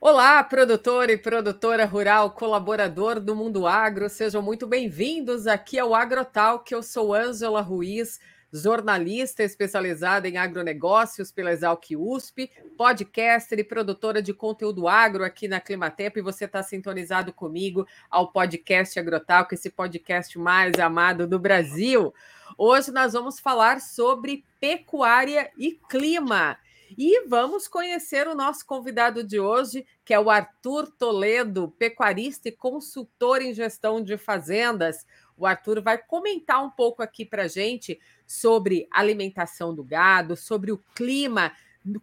Olá, produtor e produtora rural, colaborador do Mundo Agro, sejam muito bem-vindos aqui ao Agrotal, que eu sou Ângela Ruiz, jornalista especializada em agronegócios pela Exalc USP, podcaster e produtora de conteúdo agro aqui na Climatempo, e você está sintonizado comigo ao podcast Agrotal, que é esse podcast mais amado do Brasil. Hoje nós vamos falar sobre pecuária e clima. E vamos conhecer o nosso convidado de hoje, que é o Arthur Toledo, pecuarista e consultor em gestão de fazendas. O Arthur vai comentar um pouco aqui para a gente sobre alimentação do gado, sobre o clima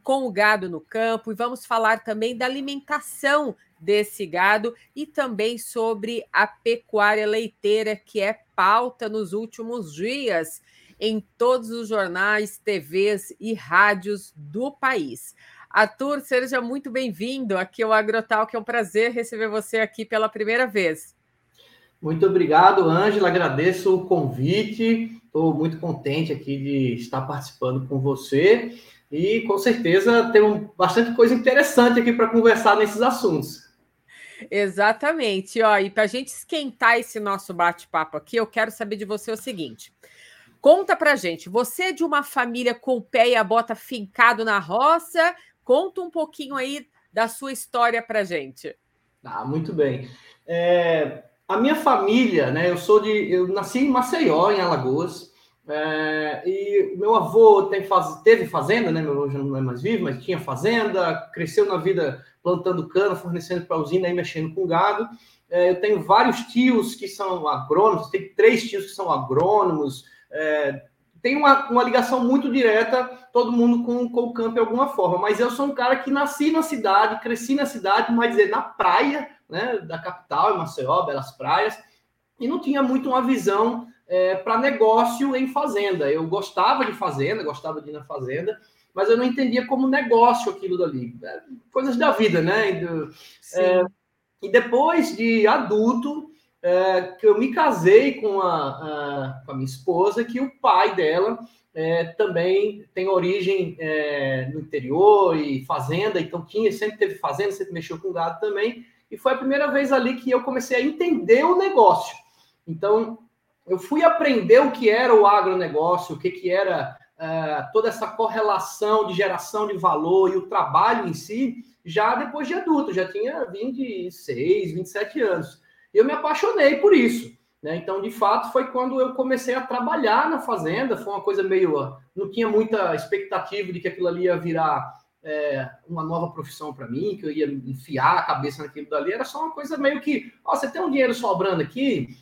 com o gado no campo, e vamos falar também da alimentação desse gado e também sobre a pecuária leiteira, que é pauta nos últimos dias em todos os jornais, TVs e rádios do país. Arthur, seja muito bem-vindo aqui ao Agrotal, que é um prazer receber você aqui pela primeira vez. Muito obrigado, Ângela. Agradeço o convite. Estou muito contente aqui de estar participando com você. E com certeza temos bastante coisa interessante aqui para conversar nesses assuntos. Exatamente. Ó, e para a gente esquentar esse nosso bate-papo aqui, eu quero saber de você o seguinte: Conta pra gente, você é de uma família com o pé e a bota fincado na roça? Conta um pouquinho aí da sua história pra gente. Ah, muito bem. É, a minha família, né? Eu sou de. Eu nasci em Maceió, em Alagoas. É, e meu avô tem faz, teve fazenda, né? Meu avô já não é mais vivo, mas tinha fazenda, cresceu na vida plantando cana, fornecendo para a usina e mexendo com gado. É, eu tenho vários tios que são agrônomos, tenho três tios que são agrônomos, é, tem uma, uma ligação muito direta, todo mundo com, com o campo de alguma forma. Mas eu sou um cara que nasci na cidade, cresci na cidade, mas dizer, na praia, né, da capital, em Maceió, Belas Praias, e não tinha muito uma visão é, para negócio em fazenda. Eu gostava de fazenda, gostava de ir na fazenda, mas eu não entendia como negócio aquilo dali. É, coisas da vida, né? É, e depois de adulto, é, que eu me casei com a, a, com a, minha esposa, que o pai dela é, também tem origem é, no interior e fazenda, então tinha, sempre teve fazenda, sempre mexeu com gado também, e foi a primeira vez ali que eu comecei a entender o negócio. Então, eu fui aprender o que era o agronegócio, o que, que era uh, toda essa correlação de geração de valor e o trabalho em si, já depois de adulto, já tinha 26, 27 anos eu me apaixonei por isso. Né? Então, de fato, foi quando eu comecei a trabalhar na fazenda. Foi uma coisa meio. Não tinha muita expectativa de que aquilo ali ia virar é, uma nova profissão para mim, que eu ia enfiar a cabeça naquilo dali. Era só uma coisa meio que. Ó, você tem um dinheiro sobrando aqui,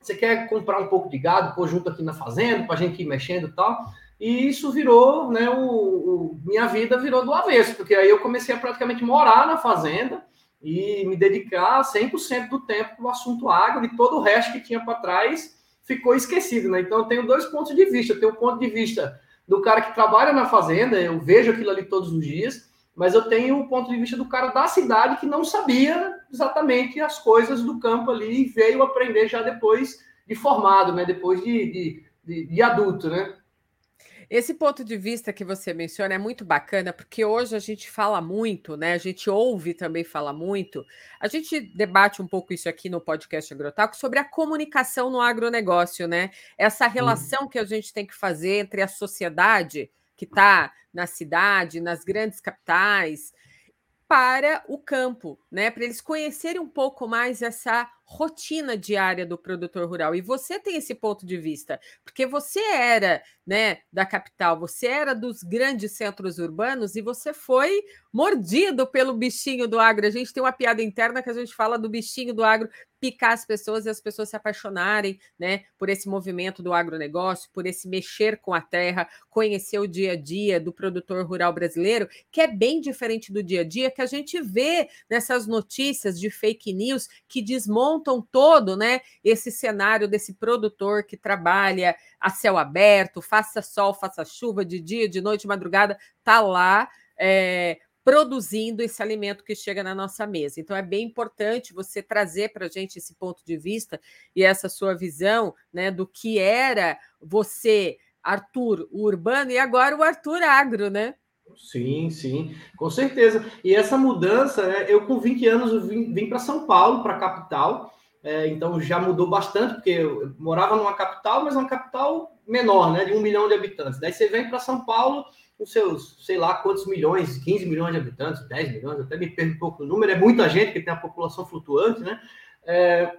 você quer comprar um pouco de gado, pôr junto aqui na fazenda, para a gente ir mexendo e tal. E isso virou, né? O, o, minha vida virou do avesso, porque aí eu comecei a praticamente morar na fazenda e me dedicar 100% do tempo para o assunto agro e todo o resto que tinha para trás ficou esquecido, né? Então eu tenho dois pontos de vista. Eu tenho o um ponto de vista do cara que trabalha na fazenda, eu vejo aquilo ali todos os dias, mas eu tenho o um ponto de vista do cara da cidade que não sabia exatamente as coisas do campo ali e veio aprender já depois de formado, né? Depois de, de, de, de adulto, né? Esse ponto de vista que você menciona é muito bacana, porque hoje a gente fala muito, né? A gente ouve também fala muito. A gente debate um pouco isso aqui no podcast Agrotaco sobre a comunicação no agronegócio, né? Essa relação que a gente tem que fazer entre a sociedade que está na cidade, nas grandes capitais, para o campo, né? Para eles conhecerem um pouco mais essa rotina diária do produtor rural. E você tem esse ponto de vista, porque você era, né, da capital, você era dos grandes centros urbanos e você foi mordido pelo bichinho do agro. A gente tem uma piada interna que a gente fala do bichinho do agro picar as pessoas e as pessoas se apaixonarem, né, por esse movimento do agronegócio, por esse mexer com a terra, conhecer o dia a dia do produtor rural brasileiro, que é bem diferente do dia a dia que a gente vê nessas notícias de fake news que desmontam montam todo, né, esse cenário desse produtor que trabalha a céu aberto, faça sol, faça chuva, de dia, de noite, de madrugada, tá lá é, produzindo esse alimento que chega na nossa mesa. Então é bem importante você trazer para a gente esse ponto de vista e essa sua visão, né, do que era você, Arthur, o urbano, e agora o Arthur agro, né? Sim, sim, com certeza. E essa mudança, né, eu com 20 anos vim, vim para São Paulo, para a capital, é, então já mudou bastante, porque eu morava numa capital, mas uma capital menor, né, de um milhão de habitantes. Daí você vem para São Paulo com seus, sei lá, quantos milhões, 15 milhões de habitantes, 10 milhões, até me perco um pouco o número, é muita gente que tem a população flutuante, né? É,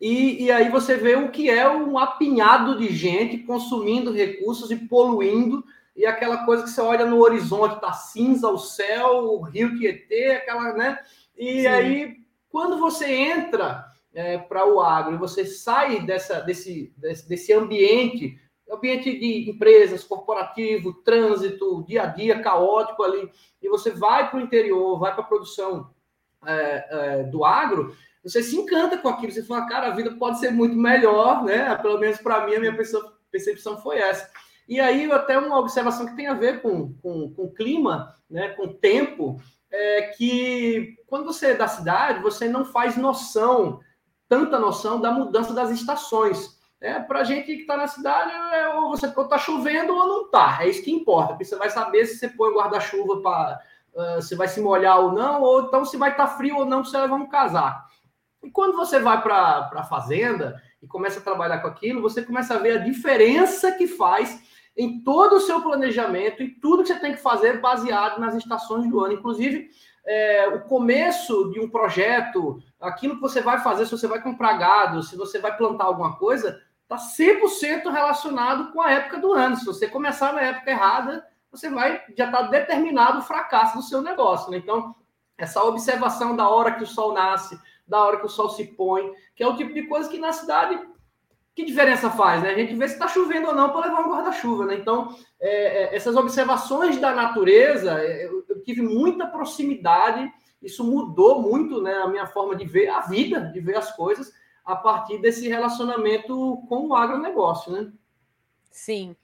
e, e aí você vê o que é um apinhado de gente consumindo recursos e poluindo e aquela coisa que você olha no horizonte, tá cinza o céu, o rio Tietê, aquela, né? E Sim. aí, quando você entra é, para o agro e você sai dessa, desse, desse, desse ambiente, ambiente de empresas, corporativo, trânsito, dia a dia caótico ali, e você vai para o interior, vai para a produção é, é, do agro, você se encanta com aquilo, você fala, cara, a vida pode ser muito melhor, né? Pelo menos para mim, a minha percepção foi essa. E aí, até uma observação que tem a ver com, com, com clima, né, com tempo, é que quando você é da cidade, você não faz noção, tanta noção da mudança das estações. É, para a gente que está na cidade, é, ou você está chovendo ou não está. É isso que importa, porque você vai saber se você põe guarda-chuva para. Uh, se vai se molhar ou não, ou então se vai estar tá frio ou não, você levar um casaco. E quando você vai para a fazenda e começa a trabalhar com aquilo, você começa a ver a diferença que faz em todo o seu planejamento e tudo que você tem que fazer baseado nas estações do ano. Inclusive, é, o começo de um projeto, aquilo que você vai fazer, se você vai comprar gado, se você vai plantar alguma coisa, está 100% relacionado com a época do ano. Se você começar na época errada, você vai já está determinado o fracasso do seu negócio. Né? Então, essa observação da hora que o sol nasce, da hora que o sol se põe, que é o tipo de coisa que na cidade que diferença faz, né? A gente vê se está chovendo ou não para levar um guarda-chuva, né? Então, é, é, essas observações da natureza, é, eu, eu, tive muita proximidade, isso mudou muito né, a minha forma de ver a vida, de ver as coisas, a partir desse relacionamento com o agronegócio, né? Sim.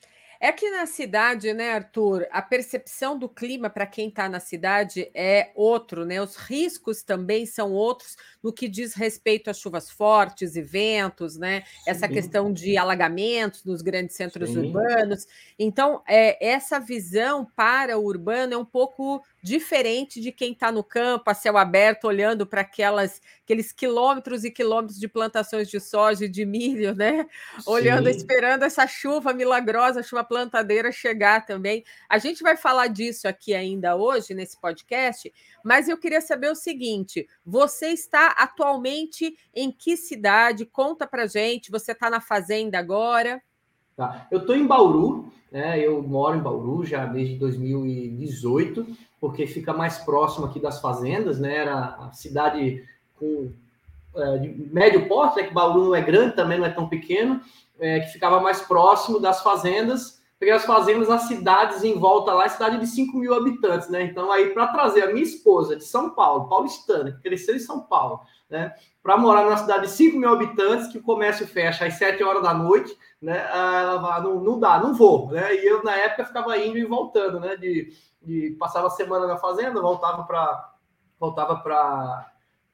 É que na cidade, né, Arthur, a percepção do clima para quem está na cidade é outro, né? Os riscos também são outros no que diz respeito a chuvas fortes e ventos, né? Sim. Essa questão de alagamentos nos grandes centros Sim. urbanos. Então, é, essa visão para o urbano é um pouco diferente de quem está no campo, a céu aberto, olhando para aquelas aqueles quilômetros e quilômetros de plantações de soja e de milho, né? Sim. Olhando, esperando essa chuva milagrosa, chuva plantadeira chegar também. A gente vai falar disso aqui ainda hoje nesse podcast, mas eu queria saber o seguinte: você está atualmente em que cidade? Conta para gente. Você está na fazenda agora? Tá. Eu estou em Bauru, né? Eu moro em Bauru já desde 2018 porque fica mais próximo aqui das fazendas, né? Era a cidade com é, de médio porte, né? que Bauru não é grande, também não é tão pequeno, é, que ficava mais próximo das fazendas. Peguei as fazendas, as cidades em volta lá, cidade de 5 mil habitantes, né? Então, aí, para trazer a minha esposa de São Paulo, paulistana, que cresceu em São Paulo, né? Para morar numa cidade de 5 mil habitantes, que o comércio fecha às 7 horas da noite, né? Ela fala, não, não dá, não vou, né? E eu, na época, ficava indo e voltando, né? De, e passava a semana na fazenda, voltava para voltava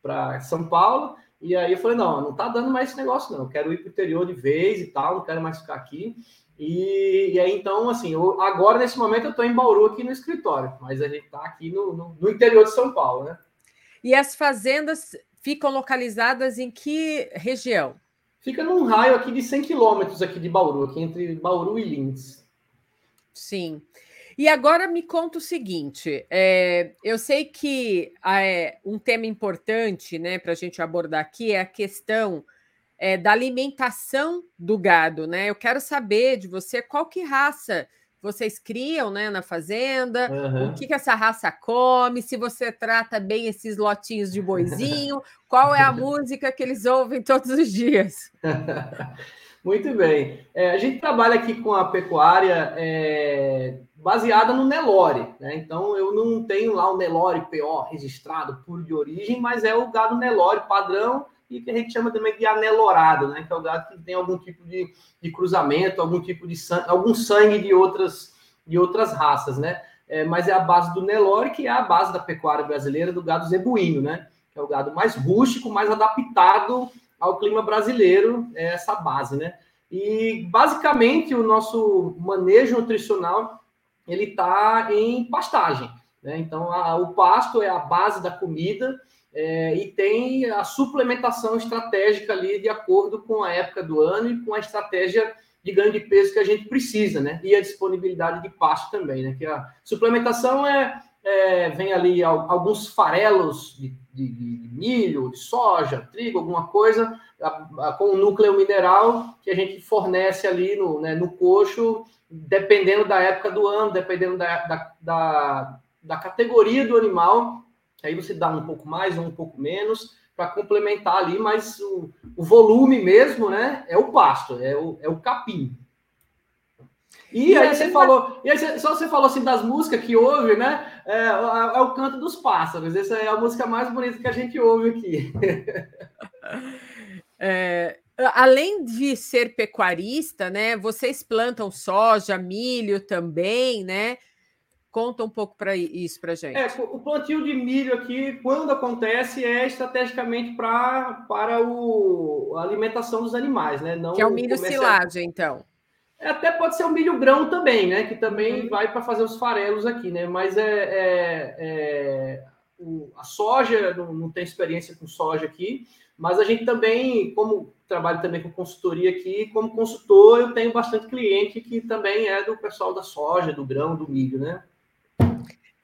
para São Paulo. E aí eu falei, não, não tá dando mais esse negócio, não. Eu quero ir para o interior de vez e tal, não quero mais ficar aqui. E, e aí, então, assim, eu, agora, nesse momento, eu estou em Bauru aqui no escritório, mas a gente está aqui no, no, no, interior de São Paulo, né? E as fazendas ficam localizadas em que região? Fica num raio aqui de 100 quilômetros aqui de Bauru, aqui entre Bauru e Lindes. Sim. E agora me conta o seguinte: é, eu sei que é, um tema importante né, para a gente abordar aqui é a questão é, da alimentação do gado. Né? Eu quero saber de você qual que raça vocês criam né, na fazenda, uhum. o que, que essa raça come, se você trata bem esses lotinhos de boizinho, qual é a música que eles ouvem todos os dias. Muito bem. É, a gente trabalha aqui com a pecuária é, baseada no Nelore. Né? Então, eu não tenho lá o Nelore PO registrado, puro de origem, mas é o gado Nelore padrão e que a gente chama também de anelorado, né? que é o gado que tem algum tipo de, de cruzamento, algum tipo de sangue, algum sangue de outras, de outras raças. Né? É, mas é a base do Nelore, que é a base da pecuária brasileira, do gado zebuíno, né? que é o gado mais rústico, mais adaptado ao clima brasileiro, é essa base, né? E basicamente o nosso manejo nutricional ele está em pastagem. Né? Então, a, o pasto é a base da comida é, e tem a suplementação estratégica ali de acordo com a época do ano e com a estratégia de ganho de peso que a gente precisa, né? E a disponibilidade de pasto também, né? Que a suplementação é, é vem ali alguns farelos de, de, de, milho, de soja, trigo, alguma coisa, a, a, com o núcleo mineral que a gente fornece ali no, né, no coxo, dependendo da época do ano, dependendo da, da, da, da categoria do animal, aí você dá um pouco mais ou um pouco menos para complementar ali, mas o, o, volume mesmo, né, é o pasto, é o, é o capim. E, e aí você falou, e aí você, só você falou assim das músicas que ouve, né? É, é, é, o canto dos pássaros. Essa é a música mais bonita que a gente ouve aqui. É, além de ser pecuarista, né? Vocês plantam soja, milho também, né? Conta um pouco para isso para gente. É, o plantio de milho aqui, quando acontece, é estrategicamente pra, para o, a alimentação dos animais, né? Não que é o milho comercial. silagem, então. É, até pode ser o milho grão também, né? Que também uhum. vai para fazer os farelos aqui, né? Mas é, é, é o, a soja, não, não tem experiência com soja aqui, mas a gente também, como trabalho também com consultoria aqui, como consultor, eu tenho bastante cliente que também é do pessoal da soja, do grão, do milho, né?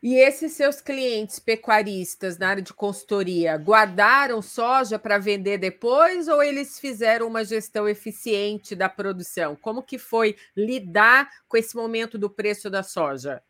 E esses seus clientes pecuaristas na área de consultoria guardaram soja para vender depois ou eles fizeram uma gestão eficiente da produção? Como que foi lidar com esse momento do preço da soja?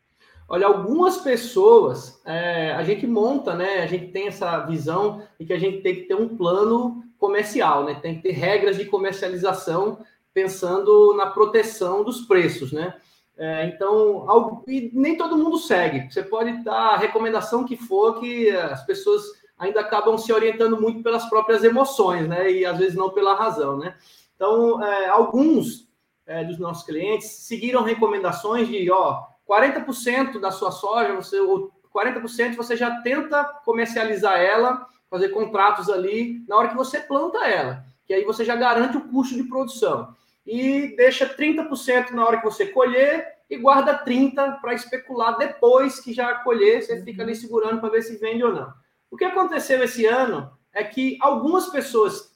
Olha, algumas pessoas, é, a gente monta, né? A gente tem essa visão de que a gente tem que ter um plano comercial, né? Tem que ter regras de comercialização pensando na proteção dos preços, né? É, então, algo, e nem todo mundo segue. Você pode dar a recomendação que for, que as pessoas ainda acabam se orientando muito pelas próprias emoções, né? E às vezes não pela razão, né? Então, é, alguns é, dos nossos clientes seguiram recomendações de, ó, 40% da sua soja, você, ou 40% você já tenta comercializar ela, fazer contratos ali na hora que você planta ela, que aí você já garante o custo de produção e deixa 30% na hora que você colher e guarda 30% para especular depois que já colher, você fica ali segurando para ver se vende ou não. O que aconteceu esse ano é que algumas pessoas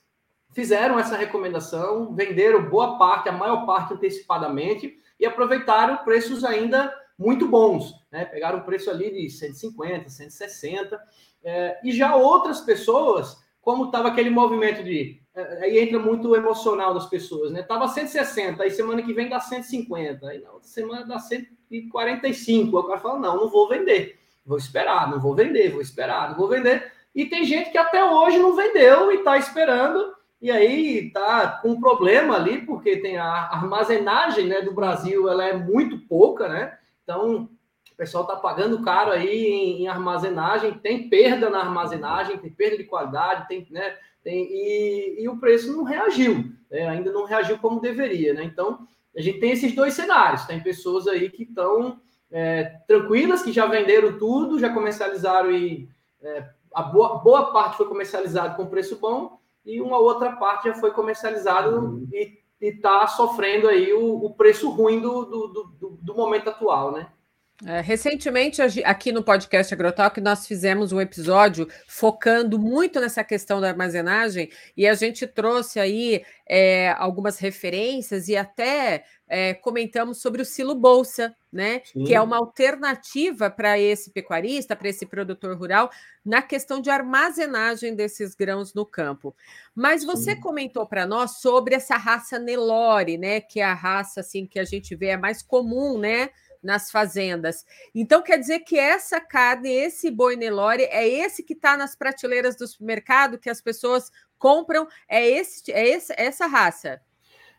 fizeram essa recomendação, venderam boa parte, a maior parte antecipadamente e aproveitaram preços ainda muito bons, né? Pegaram o preço ali de 150, 160, é, e já outras pessoas, como estava aquele movimento de é, aí entra muito o emocional das pessoas, né? Tava 160, aí semana que vem dá 150, aí na outra semana dá 145. O cara fala: não, não vou vender, vou esperar, não vou vender, vou esperar, não vou vender. E tem gente que até hoje não vendeu e está esperando, e aí tá com um problema ali, porque tem a armazenagem né, do Brasil, ela é muito pouca, né? Então, o pessoal está pagando caro aí em, em, armazenagem, tem perda na armazenagem, tem perda de qualidade, tem, né? Tem, e, e o preço não reagiu, né? ainda não reagiu como deveria, né? Então, a gente tem esses dois cenários. Tem pessoas aí que estão é, tranquilas, que já venderam tudo, já comercializaram e é, a boa, boa parte foi comercializada com preço bom e uma outra parte já foi comercializada uhum. e está sofrendo aí o, o preço ruim do, do, do, do momento atual, né? É, recentemente, aqui no podcast Agrotalk, nós fizemos um episódio focando muito nessa questão da armazenagem e a gente trouxe aí é, algumas referências e até é, comentamos sobre o silo bolsa, né? Sim. Que é uma alternativa para esse pecuarista, para esse produtor rural, na questão de armazenagem desses grãos no campo. Mas você Sim. comentou para nós sobre essa raça Nelore, né? Que é a raça assim que a gente vê é mais comum, né? Nas fazendas. Então quer dizer que essa carne, esse boi Nelore, é esse que está nas prateleiras do supermercado que as pessoas compram, é esse, é esse, essa raça.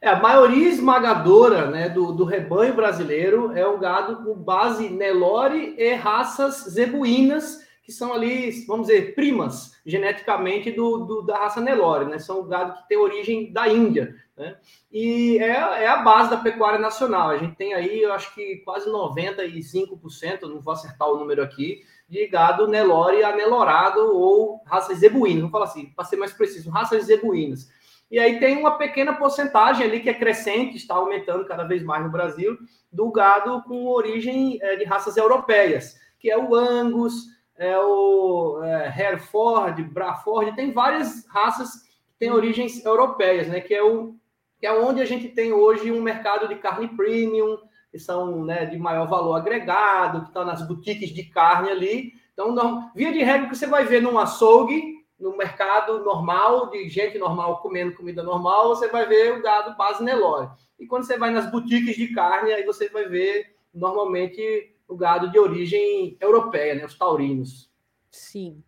É, a maioria esmagadora né, do, do rebanho brasileiro é o gado com base Nelore e raças zebuínas, que são ali, vamos dizer, primas geneticamente do, do, da raça Nelore, né? São gado que tem origem da Índia, né? E é, é a base da pecuária nacional. A gente tem aí, eu acho que quase 95%, não vou acertar o número aqui, de gado Nelore anelorado ou raças zebuínas. Vamos falar assim, para ser mais preciso, raças zebuínas. E aí tem uma pequena porcentagem ali que é crescente, está aumentando cada vez mais no Brasil, do gado com origem é, de raças europeias, que é o Angus, é o é, Hereford, Braford, tem várias raças que têm origens europeias, né? Que é, o, que é onde a gente tem hoje um mercado de carne premium, que são né, de maior valor agregado, que estão tá nas boutiques de carne ali. Então, não, via de regra, que você vai ver num açougue, no mercado normal, de gente normal comendo comida normal, você vai ver o gado base Nelore. E quando você vai nas boutiques de carne, aí você vai ver normalmente o gado de origem europeia, né, os taurinos. Sim.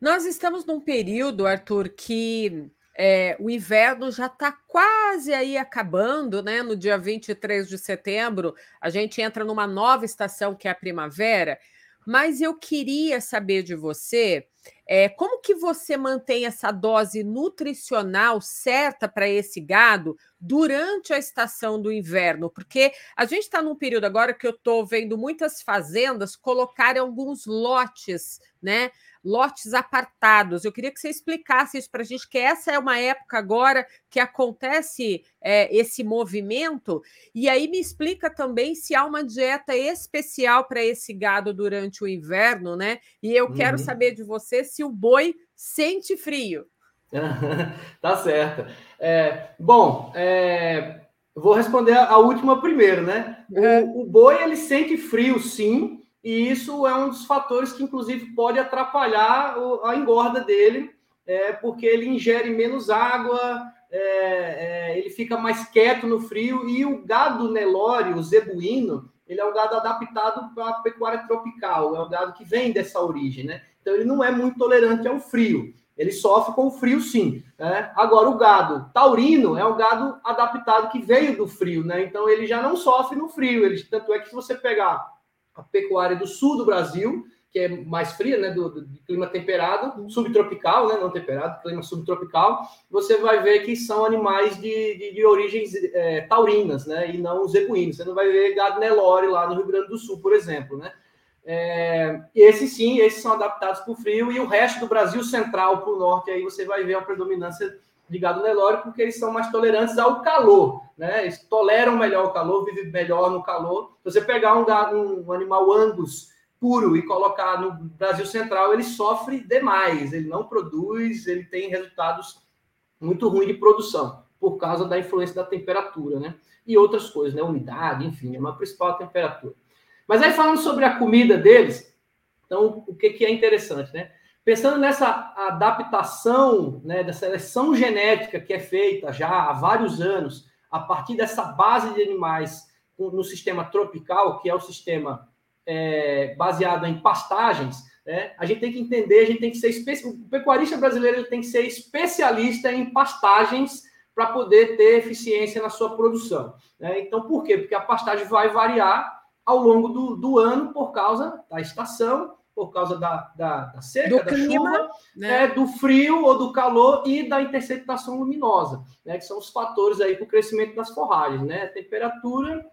Nós estamos num período, Arthur, que é, o inverno já está quase aí acabando, né? No dia 23 de setembro, a gente entra numa nova estação que é a primavera. Mas eu queria saber de você é, como que você mantém essa dose nutricional certa para esse gado durante a estação do inverno? Porque a gente está num período agora que eu estou vendo muitas fazendas colocarem alguns lotes, né? lotes apartados. Eu queria que você explicasse isso para a gente, que essa é uma época agora que acontece é, esse movimento. E aí me explica também se há uma dieta especial para esse gado durante o inverno, né? E eu quero uhum. saber de você se o boi sente frio. tá certo. É, bom, é, vou responder a, última primeiro, né? O, o boi ele sente frio, sim e isso é um dos fatores que, inclusive, pode atrapalhar a engorda dele, é, porque ele ingere menos água, é, é, ele fica mais quieto no frio, e o gado Nelore, o zebuíno, ele é um gado adaptado para a pecuária tropical, é um gado que vem dessa origem, né? Então ele não é muito tolerante ao frio. Ele sofre com o frio, sim. Né? Agora, o gado taurino é um gado adaptado que veio do frio, né? Então ele já não sofre no frio. Ele, tanto é que se você pegar a pecuária do sul do Brasil, que é mais fria, né, do, do clima temperado, subtropical, né, não temperado, clima subtropical, você vai ver que são animais de, de, de origens é, taurinas, né, e não zebuínos. Você não vai ver gado Nelore lá no Rio Grande do Sul, por exemplo, né. É, esses sim, esses são adaptados para o frio, e o resto do Brasil central para o norte, aí você vai ver a predominância de gado Nelore, porque eles são mais tolerantes ao calor, né? Eles toleram melhor o calor, vivem melhor no calor. Se você pegar um, um animal Angus puro e colocar no Brasil Central, ele sofre demais, ele não produz, ele tem resultados muito ruins de produção, por causa da influência da temperatura, né? E outras coisas, né? Umidade, enfim, é uma principal temperatura. Mas aí falando sobre a comida deles, então o que, que é interessante, né? Pensando nessa adaptação, né, da seleção genética que é feita já há vários anos, a partir dessa base de animais no sistema tropical, que é o sistema é, baseado em pastagens, né, a gente tem que entender, a gente tem que ser o pecuarista brasileiro tem que ser especialista em pastagens para poder ter eficiência na sua produção. Né? Então, por quê? Porque a pastagem vai variar ao longo do, do ano por causa da estação por causa da, da, da seca, do da clima, chuva, né? É, do frio ou do calor e da interceptação luminosa, né? que são os fatores aí para o crescimento das forragens, né? Temperatura,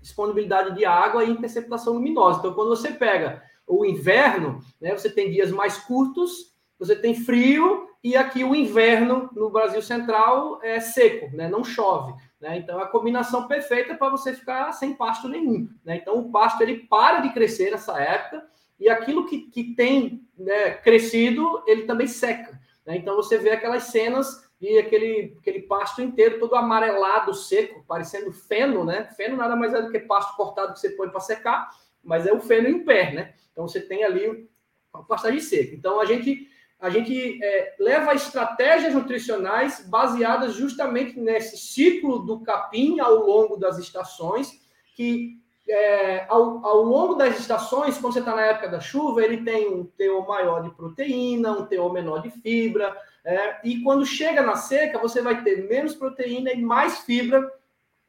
disponibilidade de água e interceptação luminosa. Então, quando você pega o inverno, né, você tem dias mais curtos, você tem frio, e aqui o inverno no Brasil Central é seco, né? não chove. Né? Então, é a combinação perfeita para você ficar sem pasto nenhum. Né? Então, o pasto ele para de crescer nessa época, e aquilo que, que tem né, crescido, ele também seca. Né? Então você vê aquelas cenas e aquele, aquele pasto inteiro todo amarelado, seco, parecendo feno, né? Feno nada mais é do que pasto cortado que você põe para secar, mas é o feno em pé, né? Então você tem ali uma pastagem seca. Então a gente a gente é, leva estratégias nutricionais baseadas justamente nesse ciclo do capim ao longo das estações, que é, ao, ao, longo das estações, quando você está na época da chuva, ele tem um teor maior de proteína, um teor menor de fibra, é, e quando chega na seca, você vai ter menos proteína e mais fibra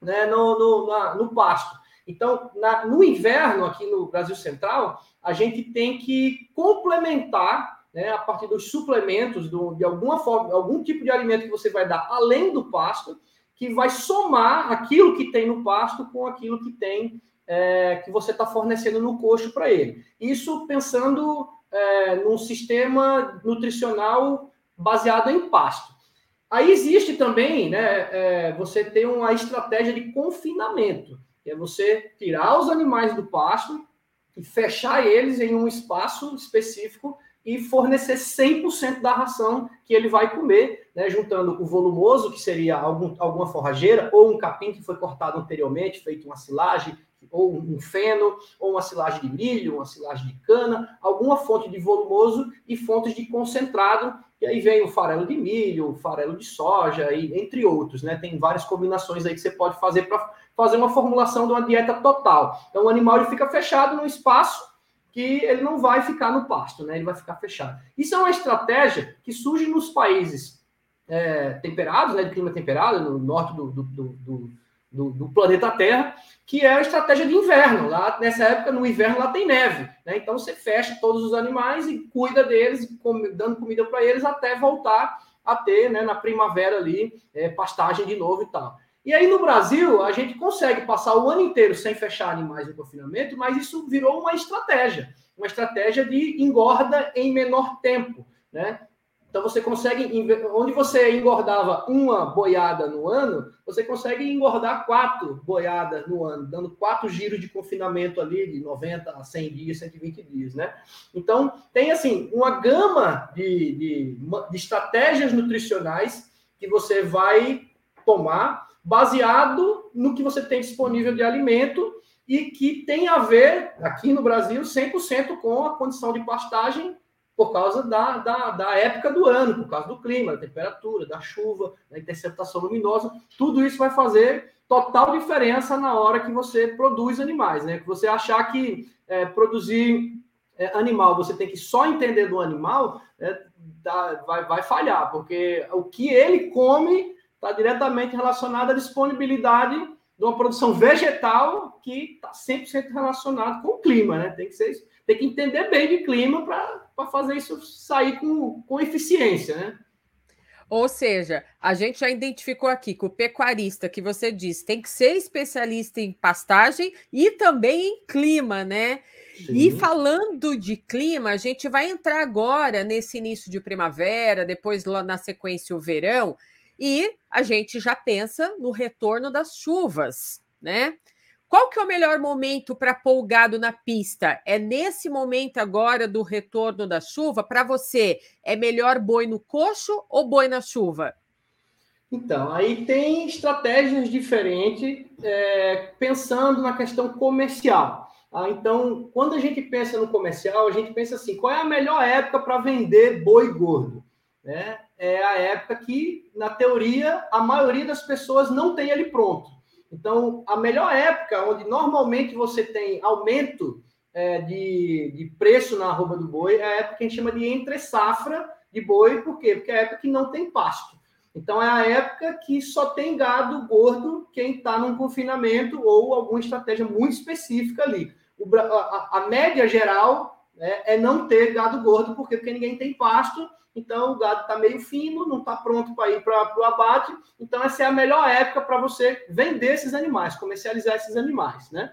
né, no, no, na, no pasto. Então, na, no inverno, aqui no Brasil Central, a gente tem que complementar, né, a partir dos suplementos, do, de alguma forma, algum tipo de alimento que você vai dar além do pasto, que vai somar aquilo que tem no pasto com aquilo que tem é, que você está fornecendo no coxo para ele. Isso pensando é, num sistema nutricional baseado em pasto. Aí existe também, né, é, você tem uma estratégia de confinamento, que é você tirar os animais do pasto e fechar eles em um espaço específico e fornecer 100% da ração que ele vai comer, né, juntando o volumoso, que seria algum, alguma forrageira, ou um capim que foi cortado anteriormente, feito uma silagem, ou um feno, ou uma silagem de milho, uma silagem de cana, alguma fonte de volumoso e fontes de concentrado, e aí vem o farelo de milho, o farelo de soja, e, entre outros, né? Tem várias combinações aí que você pode fazer para fazer uma formulação de uma dieta total. Então, o animal ele fica fechado num espaço que ele não vai ficar no pasto, né? Ele vai ficar fechado. Isso é uma estratégia que surge nos países é, temperados, né? De clima temperado, no norte do, do, do, do, do planeta Terra, que é a estratégia de inverno. Lá nessa época, no inverno, lá tem neve. Né? Então você fecha todos os animais e cuida deles, dando comida para eles até voltar a ter, né, na primavera ali, é, pastagem de novo e tal. E aí no Brasil, a gente consegue passar o ano inteiro sem fechar animais em confinamento, mas isso virou uma estratégia, uma estratégia de engorda em menor tempo, né? Então você consegue, onde você engordava uma boiada no ano, você consegue engordar quatro boiadas no ano, dando quatro giros de confinamento ali de 90 a 100 dias, 120 dias, né? Então tem assim uma gama de, de, de estratégias nutricionais que você vai tomar baseado no que você tem disponível de alimento e que tem a ver, aqui no Brasil, 100% com a condição de pastagem por causa da, da, da, época do ano, por causa do clima, da temperatura, da chuva, da interceptação luminosa. Tudo isso vai fazer total diferença na hora que você produz animais, né? Que você achar que é, produzir é, animal, você tem que só entender do animal, é, vai, vai falhar, porque o que ele come está diretamente relacionado à disponibilidade de uma produção vegetal que está 100% relacionado com o clima, né? Tem que ser tem que entender bem de clima para fazer isso sair com, com eficiência, né? Ou seja, a gente já identificou aqui que o pecuarista que você disse tem que ser especialista em pastagem e também em clima, né? Sim. E falando de clima, a gente vai entrar agora nesse início de primavera, depois lá na sequência o verão, e a gente já pensa no retorno das chuvas, né? Qual que é o melhor momento para pôr o gado na pista? É nesse momento agora do retorno da chuva? Para você, é melhor boi no coxo ou boi na chuva? Então, aí tem estratégias diferentes é, pensando na questão comercial. Ah, então, quando a gente pensa no comercial, a gente pensa assim: qual é a melhor época para vender boi gordo? Né? É a época que, na teoria, a maioria das pessoas não tem ele pronto. Então, a melhor época, onde normalmente você tem aumento é, de, de preço na arroba do boi, é a época que a gente chama de entre safra de boi, por quê? Porque é a época que não tem pasto. Então, é a época que só tem gado gordo quem está num confinamento ou alguma estratégia muito específica ali. O, a, a, média geral né, é não ter gado gordo, por quê? Porque ninguém tem pasto então o gado está meio fino, não está pronto para ir para o abate. Então essa é a melhor época para você vender esses animais, comercializar esses animais, né?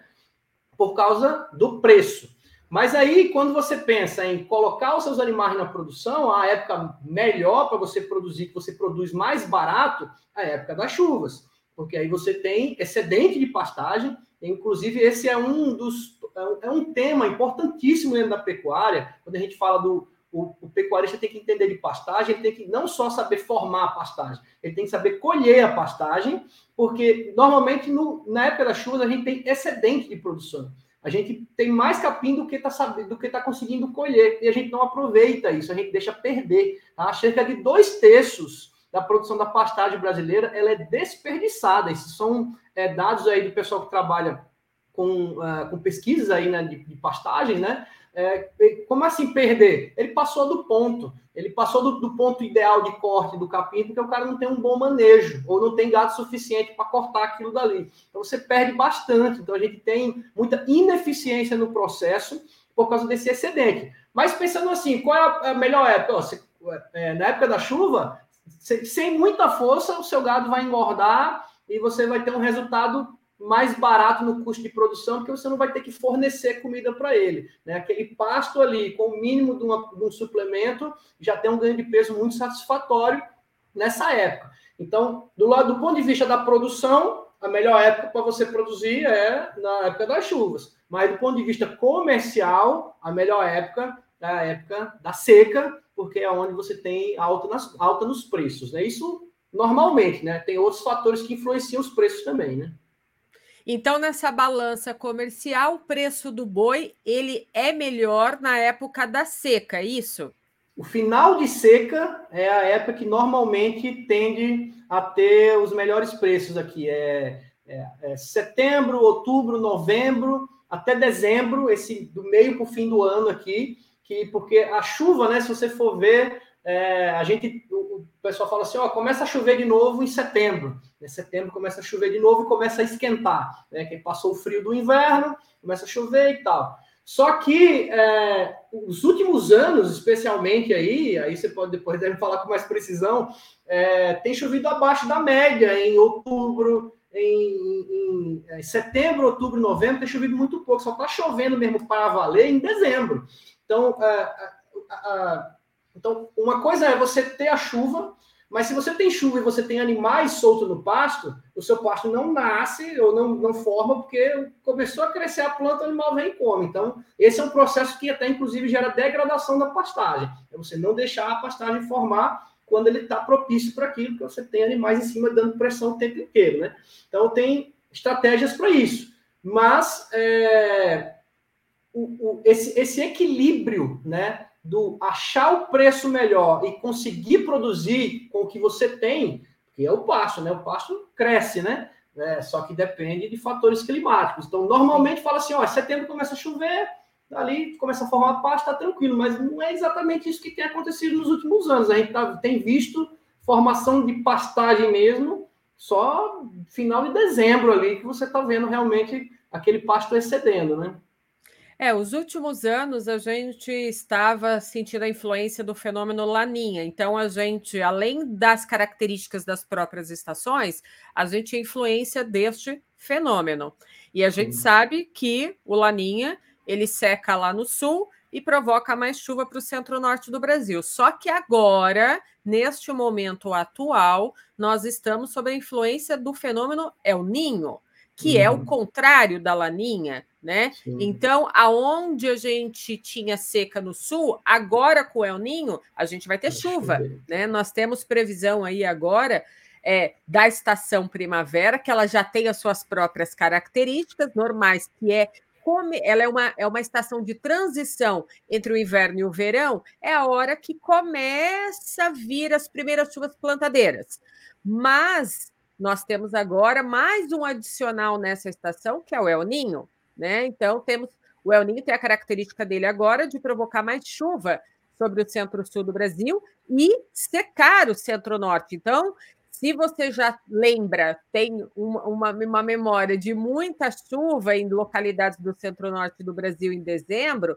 Por causa do preço. Mas aí, quando você pensa em colocar os seus animais na produção, a época melhor para você produzir, que você produz mais barato, é a época das chuvas. Porque aí você tem excedente de pastagem, inclusive esse é um dos é um tema importantíssimo dentro da pecuária, quando a gente fala do, o, o, pecuarista tem que entender de pastagem, ele tem que não só saber formar a pastagem, ele tem que saber colher a pastagem, porque normalmente no, na época das chuvas a gente tem excedente de produção. A gente tem mais capim do que está do que tá conseguindo colher, e a gente não aproveita isso, a gente deixa perder. Tá? Cerca de dois terços da produção da pastagem brasileira ela é desperdiçada. Esses são é, dados aí do pessoal que trabalha com, uh, com pesquisas aí né, de, de pastagem, né? É, como assim perder? Ele passou do ponto. Ele passou do, do, ponto ideal de corte do capim, porque o cara não tem um bom manejo, ou não tem gado suficiente para cortar aquilo dali. Então você perde bastante. Então a gente tem muita ineficiência no processo por causa desse excedente. Mas pensando assim, qual é a melhor época? Você, é, na época da chuva, sem muita força, o seu gado vai engordar e você vai ter um resultado mais barato no custo de produção, porque você não vai ter que fornecer comida para ele. Né? Aquele pasto ali, com o mínimo de, uma, de, um suplemento, já tem um ganho de peso muito satisfatório nessa época. Então, do lado do ponto de vista da produção, a melhor época para você produzir é na época das chuvas. Mas do ponto de vista comercial, a melhor época é a época da seca, porque é onde você tem alta, nas, alta nos preços. Né? Isso normalmente, né? Tem outros fatores que influenciam os preços também, né? Então, nessa balança comercial, o preço do boi ele é melhor na época da seca, é isso? O final de seca é a época que normalmente tende a ter os melhores preços aqui. É, é, é setembro, outubro, novembro, até dezembro, esse do meio para o fim do ano aqui, que porque a chuva, né? Se você for ver, é, a gente, o, pessoal fala assim, ó, começa a chover de novo em setembro. Em setembro começa a chover de novo e começa a esquentar, né? Que passou o frio do inverno, começa a chover e tal. Só que é, os últimos anos, especialmente aí, aí você pode depois deve falar com mais precisão, é, tem chovido abaixo da média em outubro, em, em, em, setembro, outubro, novembro, tem chovido muito pouco, só está chovendo mesmo para valer em dezembro. Então, é, então, uma coisa é você ter a chuva, mas se você tem chuva e você tem animais soltos no pasto, o seu pasto não nasce ou não, não forma porque começou a crescer a planta, o animal vem e come. Então, esse é um processo que até, inclusive, gera degradação da pastagem. É você não deixar a pastagem formar quando ele está propício para aquilo, porque você tem animais em cima dando pressão o tempo inteiro, né? Então, tem estratégias para isso. Mas é, o, o, esse, esse equilíbrio, né? Do achar o preço melhor e conseguir produzir com o que você tem, que é o pasto, né? O pasto cresce, né? É, só que depende de fatores climáticos. Então, normalmente fala assim: ó, setembro começa a chover, ali começa a formar pasto, tá tranquilo, mas não é exatamente isso que tem acontecido nos últimos anos. A gente tá, tem visto formação de pastagem mesmo só final de dezembro ali que você está vendo realmente aquele pasto excedendo, né? É, os últimos anos a gente estava sentindo a influência do fenômeno Laninha. Então, a gente, além das características das próprias estações, a gente tinha influência deste fenômeno. E a gente Sim. sabe que o Laninha ele seca lá no sul e provoca mais chuva para o centro-norte do Brasil. Só que agora, neste momento atual, nós estamos sob a influência do fenômeno El Ninho que uhum. é o uhum. contrário da laninha, né? Sim. Então, aonde a gente tinha seca no sul, agora com o El Ninho, a gente vai ter chuva, né? Nós temos previsão aí agora é, da estação primavera, que ela já tem as suas próprias características normais, que é como ela é uma, é uma estação de transição entre o inverno e o verão, é a hora que começa a vir as primeiras chuvas plantadeiras. Mas nós temos agora mais um adicional nessa estação, que é o El Ninho, né? Então, temos o El Ninho tem a característica dele agora de provocar mais chuva sobre o centro-sul do Brasil e secar o centro-norte. Então, se você já lembra, tem uma, uma, uma, memória de muita chuva em localidades do centro-norte do Brasil em dezembro,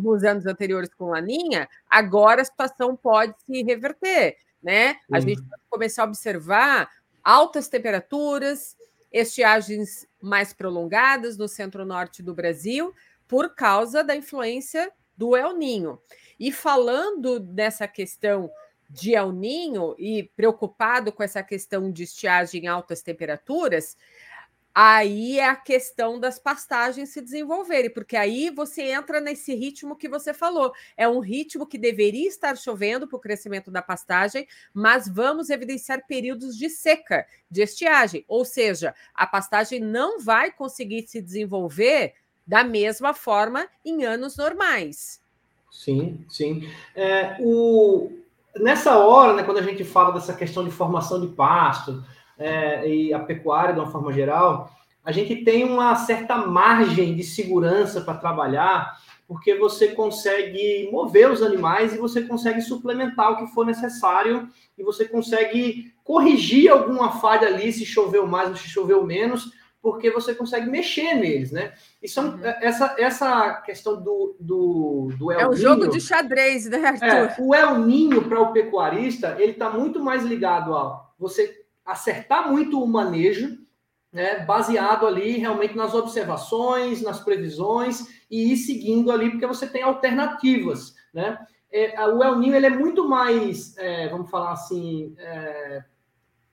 nos anos anteriores com Laninha, agora a situação pode se reverter. Né? A uhum. gente pode começar a observar altas temperaturas, estiagens mais prolongadas no centro-norte do Brasil, por causa da influência do El Ninho. E falando dessa questão de El Ninho e preocupado com essa questão de estiagem em altas temperaturas, aí é a questão das pastagens se desenvolverem, porque aí você entra nesse ritmo que você falou. É um ritmo que deveria estar chovendo para o crescimento da pastagem, mas vamos evidenciar períodos de seca, de estiagem, ou seja, a pastagem não vai conseguir se desenvolver da mesma forma em anos normais. Sim, sim. É, o... Nessa hora, né, quando a gente fala dessa questão de formação de pasto, é, e a pecuária de uma forma geral, a gente tem uma certa margem de segurança para trabalhar, porque você consegue mover os animais e você consegue suplementar o que for necessário e você consegue corrigir alguma falha ali, se choveu mais ou se choveu menos, porque você consegue mexer neles, né? Isso é uhum. essa, essa questão do, do, do El É um Ninho, jogo de xadrez, né, Arthur? É, o El Ninho, para o pecuarista, ele está muito mais ligado a você acertar muito o manejo, né, baseado ali realmente nas observações, nas previsões e ir seguindo ali, porque você tem alternativas, né? é, o El Ninho ele é muito mais, é, vamos falar assim, é,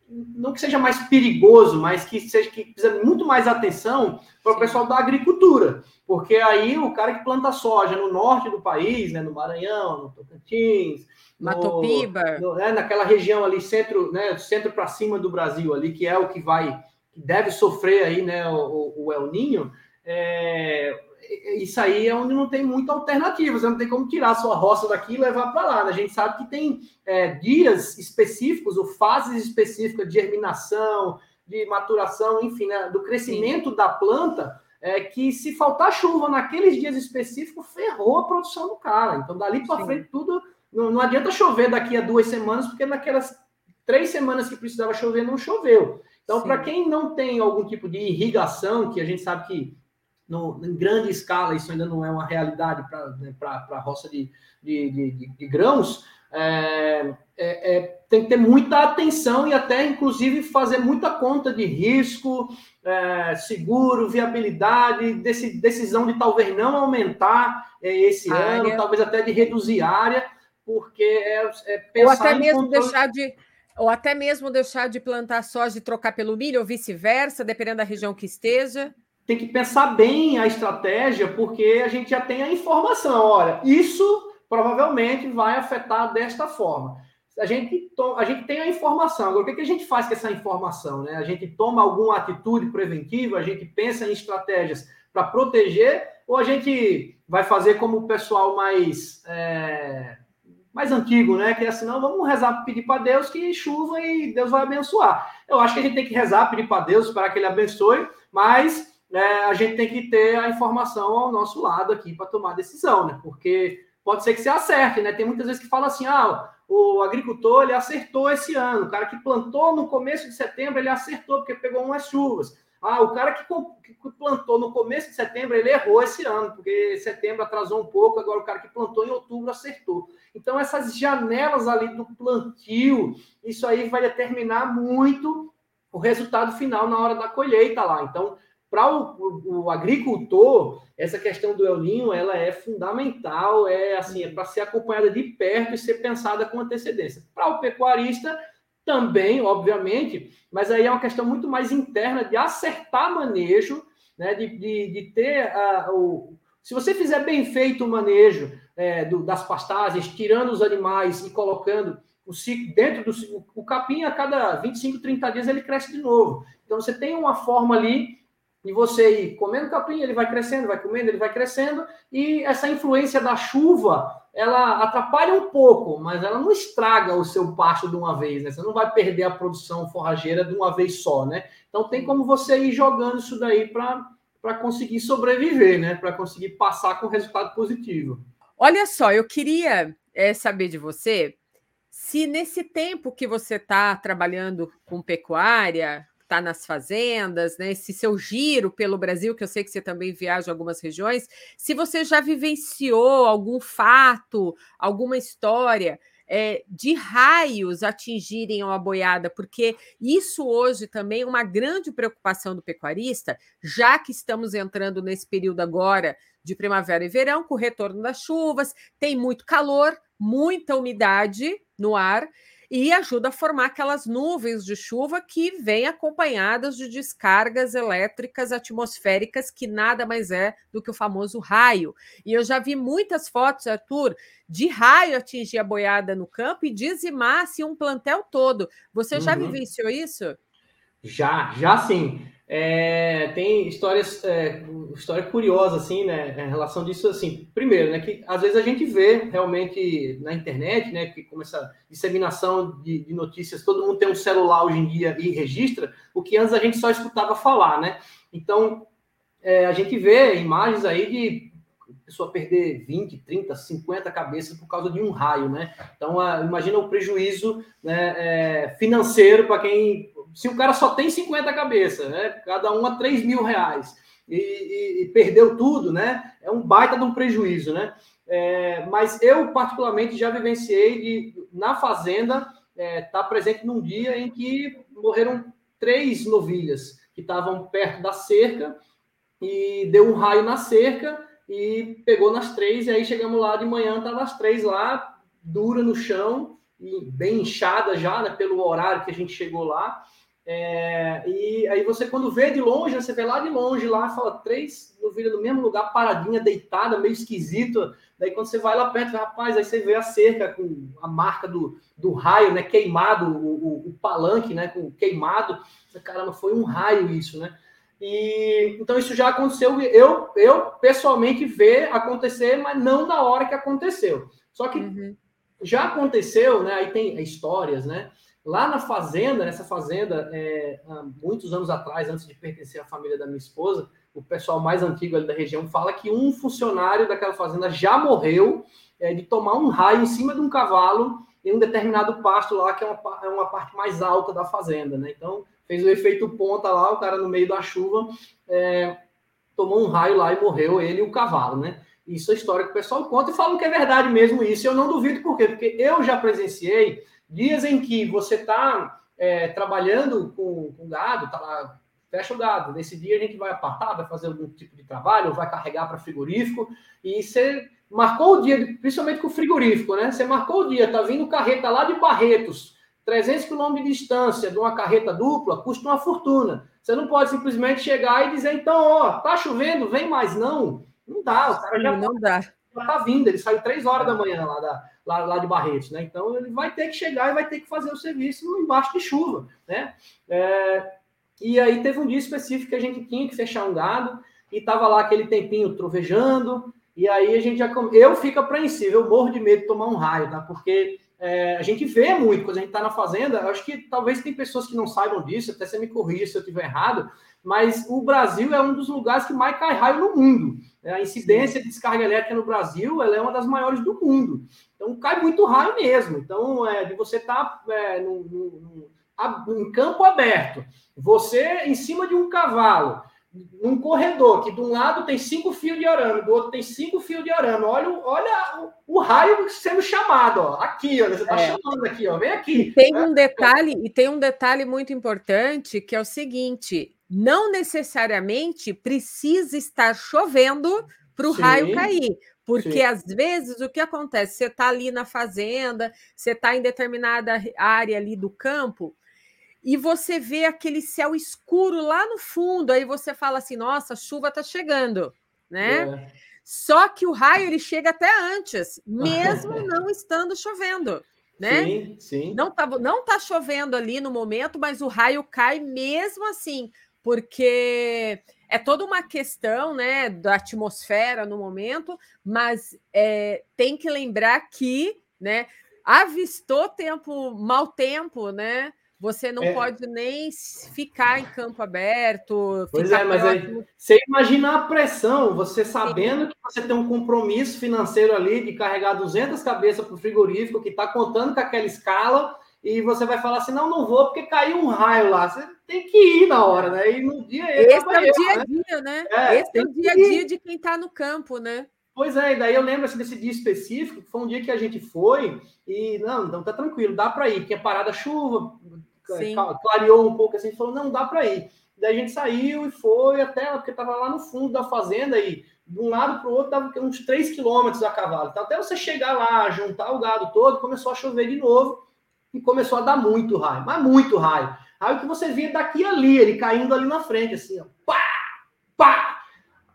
não que seja mais perigoso, mas que seja que precisa muito mais atenção para o pessoal da agricultura, porque aí o cara que planta soja no norte do país, né, no Maranhão, no Tocantins, Matopiba, no, né, naquela região ali centro, né, centro para cima do Brasil ali, que é o que vai que deve sofrer aí, né, o, o El Ninho, é, isso aí é onde não tem muita alternativa, você não tem como tirar a sua roça daqui e levar para lá. Né? A gente sabe que tem é, dias específicos ou fases específicas de germinação, de maturação, enfim, né? do crescimento Sim. da planta, é, que se faltar chuva naqueles dias específicos, ferrou a produção do cara. Então, dali para frente, tudo. Não, não adianta chover daqui a duas semanas, porque naquelas três semanas que precisava chover, não choveu. Então, para quem não tem algum tipo de irrigação, que a gente sabe que no, em grande escala, isso ainda não é uma realidade para né, a roça de, de, de, de grãos, é, é, é, tem que ter muita atenção e até, inclusive, fazer muita conta de risco, é, seguro, viabilidade, desse, decisão de talvez não aumentar é, esse ano, talvez até de reduzir a área, porque é, é pensar Ou até mesmo controle... deixar de ou até mesmo deixar de plantar soja e trocar pelo milho, ou vice-versa, dependendo da região que esteja tem que pensar bem a estratégia, porque a gente já tem a informação. Olha, isso provavelmente vai afetar desta forma. A gente, a gente tem a informação. Agora, o que a gente faz com essa informação? Né? A gente toma alguma atitude preventiva, a gente pensa em estratégias para proteger, ou a gente vai fazer como o pessoal mais, é, mais antigo, né? Que é assim, não, vamos rezar, pedir para Deus que chuva e Deus vai abençoar. Eu acho que a gente tem que rezar, pedir para Deus para que Ele abençoe, mas é, a gente tem que ter a informação ao nosso lado aqui para tomar decisão, né? Porque pode ser que você acerte, né? Tem muitas vezes que fala assim, ah, o agricultor ele acertou esse ano, o cara que plantou no começo de setembro ele acertou porque pegou umas chuvas. Ah, o cara que, que plantou no começo de setembro ele errou esse ano porque setembro atrasou um pouco, agora o cara que plantou em outubro acertou. Então essas janelas ali do plantio, isso aí vai determinar muito o resultado final na hora da colheita lá. Então para o, o, agricultor, essa questão do El Ninho, ela é fundamental, é assim, é para ser acompanhada de perto e ser pensada com antecedência. Para o pecuarista, também, obviamente, mas aí é uma questão muito mais interna de acertar manejo, né, de, de, de ter uh, o... Se você fizer bem feito o manejo é, do, das pastagens, tirando os animais e colocando o ciclo dentro do o capim a cada 25, 30 dias ele cresce de novo. Então você tem uma forma ali e você ir comendo capim, ele vai crescendo, vai comendo, ele vai crescendo, e essa influência da chuva, ela atrapalha um pouco, mas ela não estraga o seu pasto de uma vez, né? Você não vai perder a produção forrageira de uma vez só, né? Então tem como você ir jogando isso daí para conseguir sobreviver, né? Para conseguir passar com resultado positivo. Olha só, eu queria é, saber de você se nesse tempo que você está trabalhando com pecuária, está nas fazendas, né? Esse seu giro pelo Brasil, que eu sei que você também viaja em algumas regiões, se você já vivenciou algum fato, alguma história é, de raios atingirem a boiada, porque isso hoje também é uma grande preocupação do pecuarista, já que estamos entrando nesse período agora de primavera e verão, com o retorno das chuvas, tem muito calor, muita umidade no ar e ajuda a formar aquelas nuvens de chuva que vêm acompanhadas de descargas elétricas atmosféricas, que nada mais é do que o famoso raio. E eu já vi muitas fotos, Arthur, de raio atingir a boiada no campo e dizimar assim, um plantel todo. Você já uhum. vivenciou isso? Já, já sim. É, tem histórias, é, história curiosa, assim, né, em relação disso, assim, primeiro, né, que às vezes a gente vê realmente na internet, né, que com essa disseminação de, de, notícias, todo mundo tem um celular hoje em dia e registra, o que antes a gente só escutava falar, né, então é, a gente vê imagens aí de pessoa perder 20, 30, 50 cabeças por causa de um raio, né, então a, imagina o prejuízo né, é, financeiro para quem se o cara só tem 50 cabeças, né? Cada uma 3 mil reais. E, e, e, perdeu tudo, né? É um baita de um prejuízo, né? É, mas eu, particularmente, já vivenciei de, na fazenda, é, tá presente num dia em que morreram três novilhas que estavam perto da cerca e deu um raio na cerca e pegou nas três, e aí chegamos lá de manhã, estavam as três lá, dura no chão, e bem inchada já, né, pelo horário que a gente chegou lá. É, e aí você, quando vê de longe, você vê lá de longe, lá, fala três novilhas no mesmo lugar, paradinha, deitada, meio esquisito. Daí quando você vai lá perto, rapaz, aí você vê a cerca com a marca do, do raio, né? Queimado, o, o, o palanque, né? Com queimado. Caramba, foi um raio isso, né? E então isso já aconteceu. Eu, eu pessoalmente ver acontecer, mas não na hora que aconteceu. Só que uhum. já aconteceu, né? Aí tem histórias, né? Lá na fazenda, nessa fazenda, é, há muitos anos atrás, antes de pertencer à família da minha esposa, o pessoal mais antigo ali da região fala que um funcionário daquela fazenda já morreu é, de tomar um raio em cima de um cavalo em um determinado pasto lá, que é uma, é uma parte mais alta da fazenda, né? Então, fez o efeito ponta lá, o cara no meio da chuva é, tomou um raio lá e morreu ele e o cavalo, né? Isso é história que o pessoal conta e falam que é verdade mesmo isso. Eu não duvido por quê? Porque eu já presenciei Dias em que você está é, trabalhando com, com gado, tá lá, fecha o gado. Nesse dia a gente vai apartar, vai fazer algum tipo de trabalho, vai carregar para frigorífico, e você marcou o dia, principalmente com o frigorífico, né? Você marcou o dia, tá vindo carreta lá de Barretos, 300 quilômetros de distância de uma carreta dupla, custa uma fortuna. Você não pode simplesmente chegar e dizer, então, ó, tá chovendo, vem mais não. Não dá, o cara já não dá. Tá vindo, ele saiu três horas da manhã lá da, lá, lá de Barretos, né? Então ele vai ter que chegar e vai ter que fazer o serviço embaixo de chuva, né? É, e aí teve um dia específico que a gente tinha que fechar um gado e tava lá aquele tempinho trovejando, e aí a gente já. Eu fico apreensivo, eu morro de medo de tomar um raio, tá? Porque é, a gente vê muito quando a gente está na fazenda. Acho que talvez tem pessoas que não saibam disso, até você me corrija se eu estiver errado, mas o Brasil é um dos lugares que mais cai raio no mundo. A incidência de descarga elétrica no Brasil ela é uma das maiores do mundo. Então cai muito raio mesmo. Então, é, de você estar tá, é, no, no, no, em campo aberto, você em cima de um cavalo, num corredor, que de um lado tem cinco fios de arame, do outro tem cinco fios de arame. Olha, olha o, o raio sendo chamado, ó. Aqui, ó. Você está é. chamando aqui, ó. Vem aqui. E tem um detalhe, e tem um detalhe muito importante que é o seguinte: não necessariamente precisa estar chovendo para o raio cair. Porque Sim. às vezes o que acontece? Você está ali na fazenda, você está em determinada área ali do campo, e você vê aquele céu escuro lá no fundo, aí você fala assim: nossa, a chuva está chegando, né? É. Só que o raio ele chega até antes, mesmo não estando chovendo, né? Sim, sim. Não tá, não tá chovendo ali no momento, mas o raio cai mesmo assim, porque é toda uma questão né, da atmosfera no momento, mas é, tem que lembrar que né, avistou tempo, mau tempo, né? Você não é. pode nem ficar em campo aberto. Pois é, mas aí, você imagina a pressão, você sabendo Sim. que você tem um compromisso financeiro ali de carregar 200 cabeças para o frigorífico, que está contando com aquela escala, e você vai falar assim: não, não vou porque caiu um raio lá. Você tem que ir na hora, né? E no dia. Esse é o dia a dia, né? É, Esse é o dia a dia de quem está no campo, né? Pois é, e daí eu lembro assim, desse dia específico, que foi um dia que a gente foi e, não, não tá tranquilo, dá para ir, tinha parado a chuva, Sim. clareou um pouco assim, falou, não, dá para ir. Daí a gente saiu e foi até, porque tava lá no fundo da fazenda e de um lado para o outro dava uns 3 quilômetros a cavalo. Então, até você chegar lá, juntar o gado todo, começou a chover de novo e começou a dar muito raio, mas muito raio. Raio que você via daqui ali, ele caindo ali na frente, assim, ó. Pá! Pá!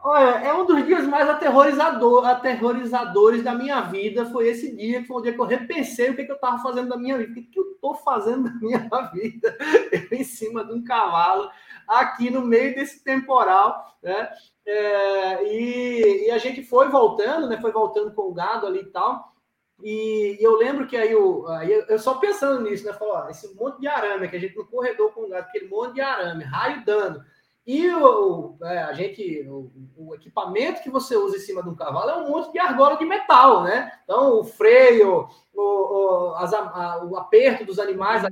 Olha, é um dos dias mais aterrorizador, aterrorizadores da minha vida. Foi esse dia, que foi um dia que eu repensei o que, que eu estava fazendo da minha vida. O que, que eu estou fazendo da minha vida? Eu em cima de um cavalo, aqui no meio desse temporal, né? É, e, e, a gente foi voltando, né? Foi voltando com o gado ali e tal. E, e, eu lembro que aí eu, aí eu só pensando nisso, né? Falou, esse monte de arame que a gente no corredor com o gato, aquele monte de arame, raio dando. E o, é, a gente, o, o, equipamento que você usa em cima de um cavalo é um monte de argola de metal, né? Então, o freio, o, o, as, a, o aperto dos animais,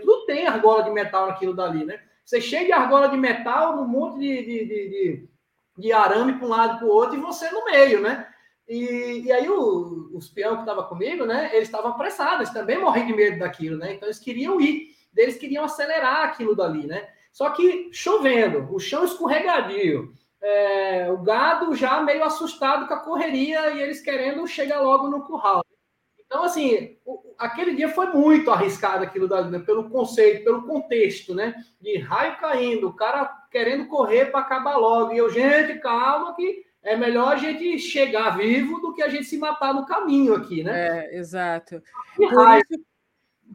tudo tem argola de metal naquilo dali, né? Você chega de argola de metal, um monte de, de, de, de, de arame para um lado e para o outro, e você no meio, né? E, e aí o, os peão que estavam comigo, né? Eles estavam apressados, eles também morriam de medo daquilo, né? Então eles queriam ir, eles queriam acelerar aquilo dali, né? Só que chovendo, o chão escorregadio, é, o gado já meio assustado com a correria e eles querendo chegar logo no curral. Então, assim, aquele dia foi muito arriscado aquilo dali, né? pelo conceito, pelo contexto, né? De raio caindo, o cara querendo correr para acabar logo. E eu, gente, calma que é melhor a gente chegar vivo do que a gente se matar no caminho aqui, né? É, exato. Por isso,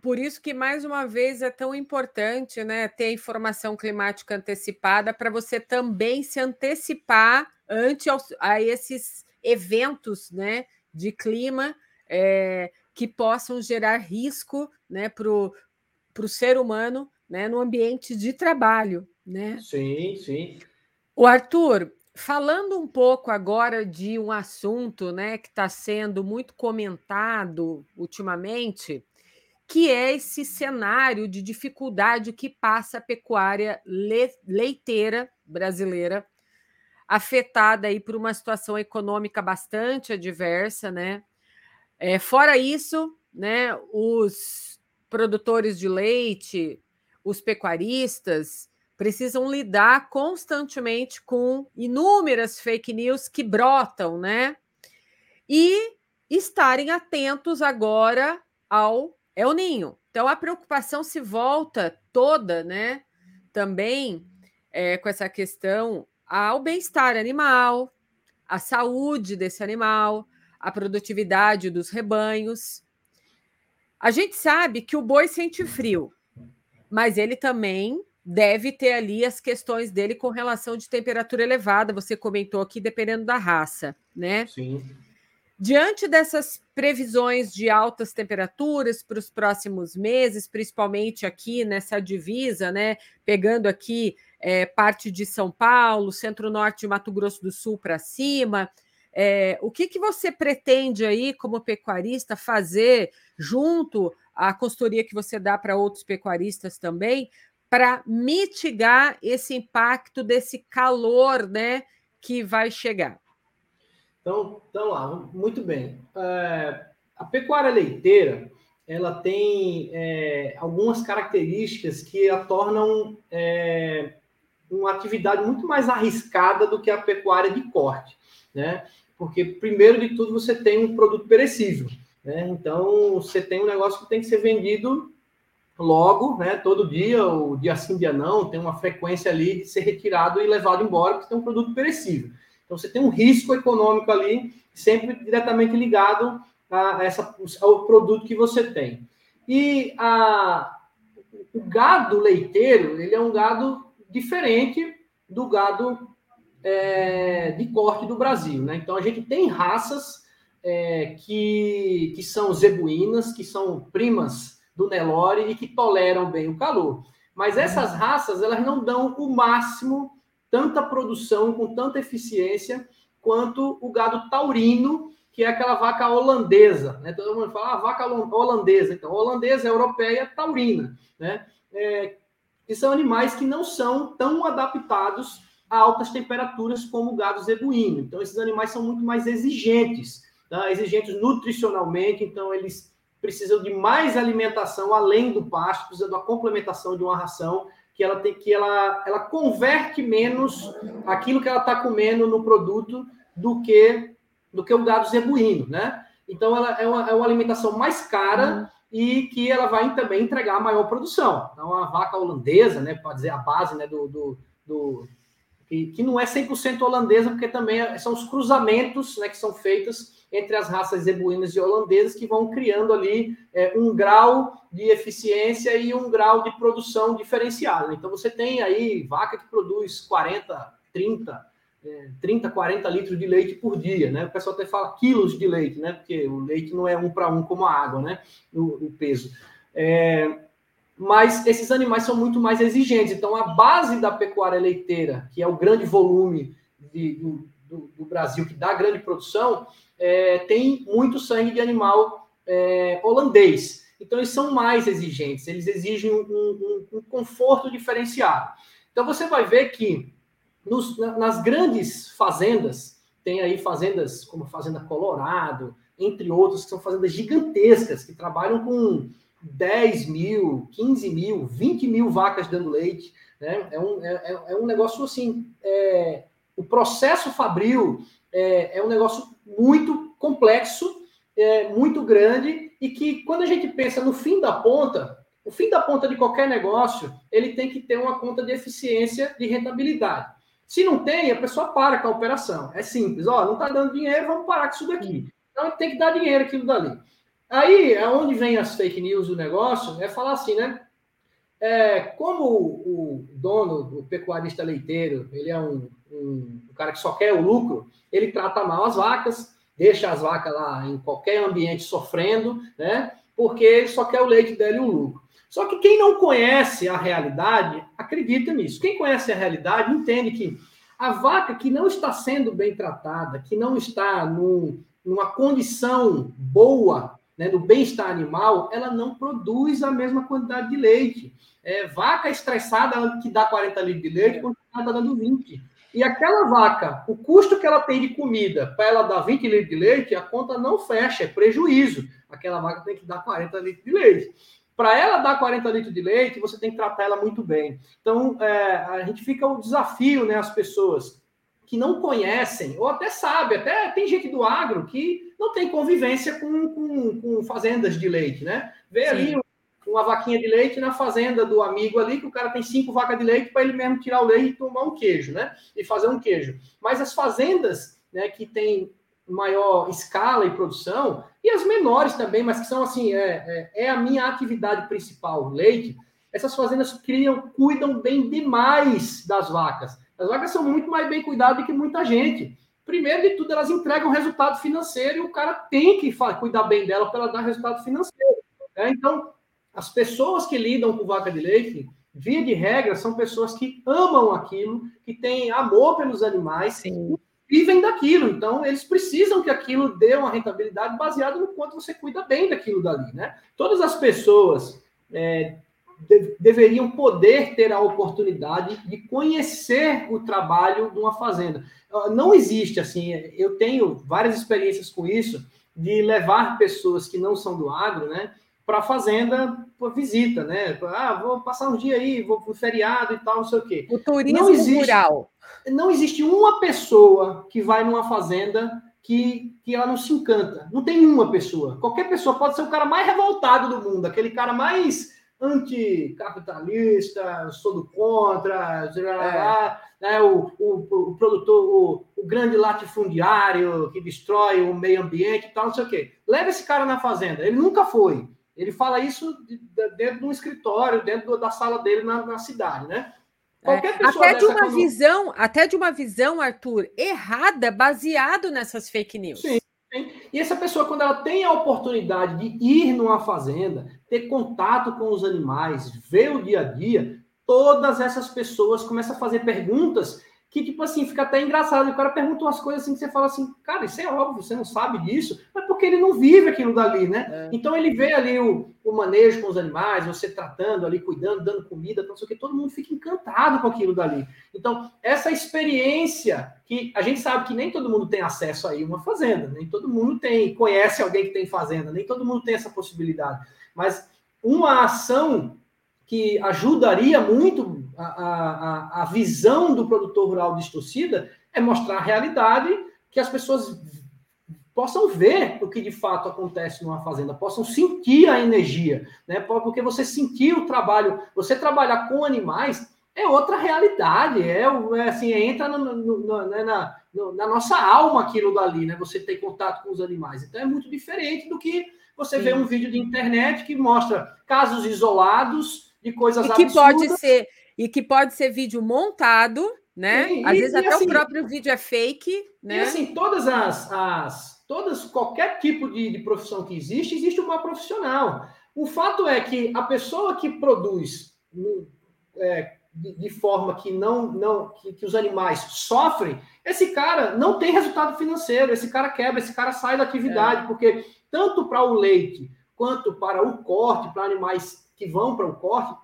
por isso que, mais uma vez, é tão importante né, ter informação climática antecipada para você também se antecipar ante a esses eventos né, de clima é, que possam gerar risco né, para o ser humano né, no ambiente de trabalho. Né? Sim, sim. O Arthur, falando um pouco agora de um assunto né, que está sendo muito comentado ultimamente, que é esse cenário de dificuldade que passa a pecuária leiteira brasileira, afetada aí por uma situação econômica bastante adversa, né? É, fora isso, né, os produtores de leite, os pecuaristas precisam lidar constantemente com inúmeras fake news que brotam, né? E estarem atentos agora ao El Ninho. Então a preocupação se volta toda, né? Também é, com essa questão ao bem-estar animal, à saúde desse animal, a produtividade dos rebanhos. A gente sabe que o boi sente frio, mas ele também deve ter ali as questões dele com relação de temperatura elevada. Você comentou aqui, dependendo da raça, né? Sim. Diante dessas previsões de altas temperaturas para os próximos meses, principalmente aqui nessa divisa, né? Pegando aqui é, parte de São Paulo, centro-norte de Mato Grosso do Sul para cima, é, o que, que você pretende aí, como pecuarista, fazer junto à consultoria que você dá para outros pecuaristas também, para mitigar esse impacto desse calor né, que vai chegar? Então, então lá, muito bem. É, a pecuária leiteira ela tem é, algumas características que a tornam é, uma atividade muito mais arriscada do que a pecuária de corte, né? porque primeiro de tudo você tem um produto perecível, né? Então você tem um negócio que tem que ser vendido logo, né? Todo dia, ou dia sim, dia não, tem uma frequência ali de ser retirado e levado embora, porque tem um produto perecível. Então você tem um risco econômico ali, sempre diretamente ligado a essa, ao produto que você tem. E a, o gado leiteiro, ele é um gado diferente do gado é, de corte do Brasil. Né? Então, a gente tem raças é, que, que são zebuínas, que são primas do Nelore e que toleram bem o calor. Mas essas raças, elas não dão o máximo, tanta produção, com tanta eficiência, quanto o gado taurino, que é aquela vaca holandesa. Né? Todo mundo fala, ah, vaca holandesa. Então, holandesa, europeia, taurina. Né? É, que são animais que não são tão adaptados a altas temperaturas como o gado zebuíno. Então, esses animais são muito mais exigentes, tá? exigentes nutricionalmente, então eles precisam de mais alimentação além do pasto, precisam uma complementação de uma ração que ela tem que ela, ela converte menos aquilo que ela está comendo no produto do que do que o gado zebuíno, né? Então ela é uma, é uma alimentação mais cara uhum. e que ela vai também entregar maior produção. Então a vaca holandesa, né, pode dizer a base, né, do, do, do que, que não é 100% holandesa, porque também são os cruzamentos né, que são feitos entre as raças zebuínas e holandesas que vão criando ali é, um grau de eficiência e um grau de produção diferenciado. Então você tem aí vaca que produz 40, 30, é, 30, 40 litros de leite por dia, né? O pessoal até fala quilos de leite, né? Porque o leite não é um para um como a água, né? O, o peso. É, mas esses animais são muito mais exigentes. Então, a base da pecuária leiteira, que é o grande volume de, do, do, do, Brasil, que dá grande produção, é, tem muito sangue de animal é, holandês. Então, eles são mais exigentes, eles exigem um, um, um conforto diferenciado. Então, você vai ver que nos, nas grandes fazendas, tem aí fazendas como a Fazenda Colorado, entre outros, que são fazendas gigantescas, que trabalham com 10 mil, 15 mil, 20 mil vacas dando leite. Né? É, um, é, é, é um negócio assim. É, o processo fabril é, é um negócio muito complexo é, muito grande e que quando a gente pensa no fim da ponta, o fim da ponta de qualquer negócio, ele tem que ter uma conta de eficiência, de rentabilidade. Se não tem, a pessoa para com a operação. É simples, ó, não está dando dinheiro, vamos parar com isso daqui. Então tem que dar dinheiro aquilo dali. Aí, aonde vem as fake news do negócio, é falar assim, né? É, como o, dono, o pecuarista leiteiro, ele é um, um, um, cara que só quer o lucro, ele trata mal as vacas, deixa as vacas lá em qualquer ambiente sofrendo, né? Porque ele só quer o leite dele e o lucro. Só que quem não conhece a realidade, acredita nisso. Quem conhece a realidade entende que a vaca que não está sendo bem tratada, que não está no, numa condição boa, né, no bem-estar animal, ela não produz a mesma quantidade de leite. É, vaca estressada que dá 40 litros de leite, quando está dando 20. E aquela vaca, o custo que ela tem de comida para ela dar 20 litros de leite, a conta não fecha, é prejuízo. Aquela vaca tem que dar 40 litros de leite. Para ela dar 40 litros de leite, você tem que tratar ela muito bem. Então, é, a gente fica o desafio, né, as pessoas que não conhecem, ou até sabe, até tem gente do agro que não tem convivência com, com, com fazendas de leite, né? Vê Sim. ali uma vaquinha de leite na fazenda do amigo ali, que o cara tem cinco vacas de leite para ele mesmo tirar o leite e tomar um queijo, né? E fazer um queijo. Mas as fazendas, né, que tem maior escala e produção, e as menores também, mas que são assim, é, é, é a minha atividade principal, leite. Essas fazendas criam, cuidam bem demais das vacas. As vacas são muito mais bem cuidadas do que muita gente. Primeiro de tudo, elas entregam resultado financeiro e o cara tem que cuidar bem dela para ela dar resultado financeiro. Né? Então, as pessoas que lidam com vaca de leite, via de regra, são pessoas que amam aquilo, que têm amor pelos animais, Sim vivem daquilo. Então, eles precisam que aquilo dê uma rentabilidade baseada no quanto você cuida bem daquilo dali, né? Todas as pessoas é, de, deveriam poder ter a oportunidade de conhecer o trabalho de uma fazenda. Ah, não existe assim, eu tenho várias experiências com isso, de levar pessoas que não são do agro, né? Para a fazenda por visita, né? Ah, vou passar um dia aí, vou para feriado e tal, não sei o quê. O turismo não existe, rural não existe uma pessoa que vai numa fazenda que, que ela não se encanta. Não tem uma pessoa. Qualquer pessoa pode ser o cara mais revoltado do mundo, aquele cara mais anticapitalista, sou do contra, é. né, o, o, o, produtor, o, o, grande latifundiário que destrói o meio ambiente e tal, não sei o quê. Leva esse cara na fazenda. Ele nunca foi. Ele fala isso dentro de um escritório, dentro da sala dele na, na cidade, né? Qualquer pessoa até de uma visão, até de uma visão, Arthur, errada, baseado nessas fake news. Sim. E essa pessoa, quando ela tem a oportunidade de ir numa fazenda, ter contato com os animais, ver o dia a dia, todas essas pessoas começam a fazer perguntas que, tipo assim, fica até engraçado. O cara pergunta umas coisas assim que você fala assim, cara, isso é óbvio, você não sabe disso, mas porque ele não vive aquilo dali, né? É. Então ele vê ali o, o manejo com os animais, você tratando ali, cuidando, dando comida, não sei o que, todo mundo fica encantado com aquilo dali. Então, essa experiência que a gente sabe que nem todo mundo tem acesso aí a uma fazenda, nem todo mundo tem, conhece alguém que tem fazenda, nem todo mundo tem essa possibilidade. Mas uma ação que ajudaria muito a, a, a visão do produtor rural distorcida é mostrar a realidade que as pessoas possam ver o que de fato acontece numa fazenda, possam sentir a energia, né? Porque você sentir o trabalho, você trabalhar com animais é outra realidade, é, é assim, entra no, no, no, né, na, na, nossa alma aquilo dali, né? Você tem contato com os animais. Então é muito diferente do que você Sim. vê um vídeo de internet que mostra casos isolados de coisas e que absurdas. pode ser e que pode ser vídeo montado, né? E, Às e, vezes até assim, o próprio vídeo é fake, né? E assim, todas as, as todas qualquer tipo de, de profissão que existe, existe uma profissional. O fato é que a pessoa que produz é, de, de, forma que não, não que, que, os animais sofrem, esse cara não tem resultado financeiro, esse cara quebra, esse cara sai da atividade, é. porque tanto para o leite quanto para o corte, para animais que vão para o corte,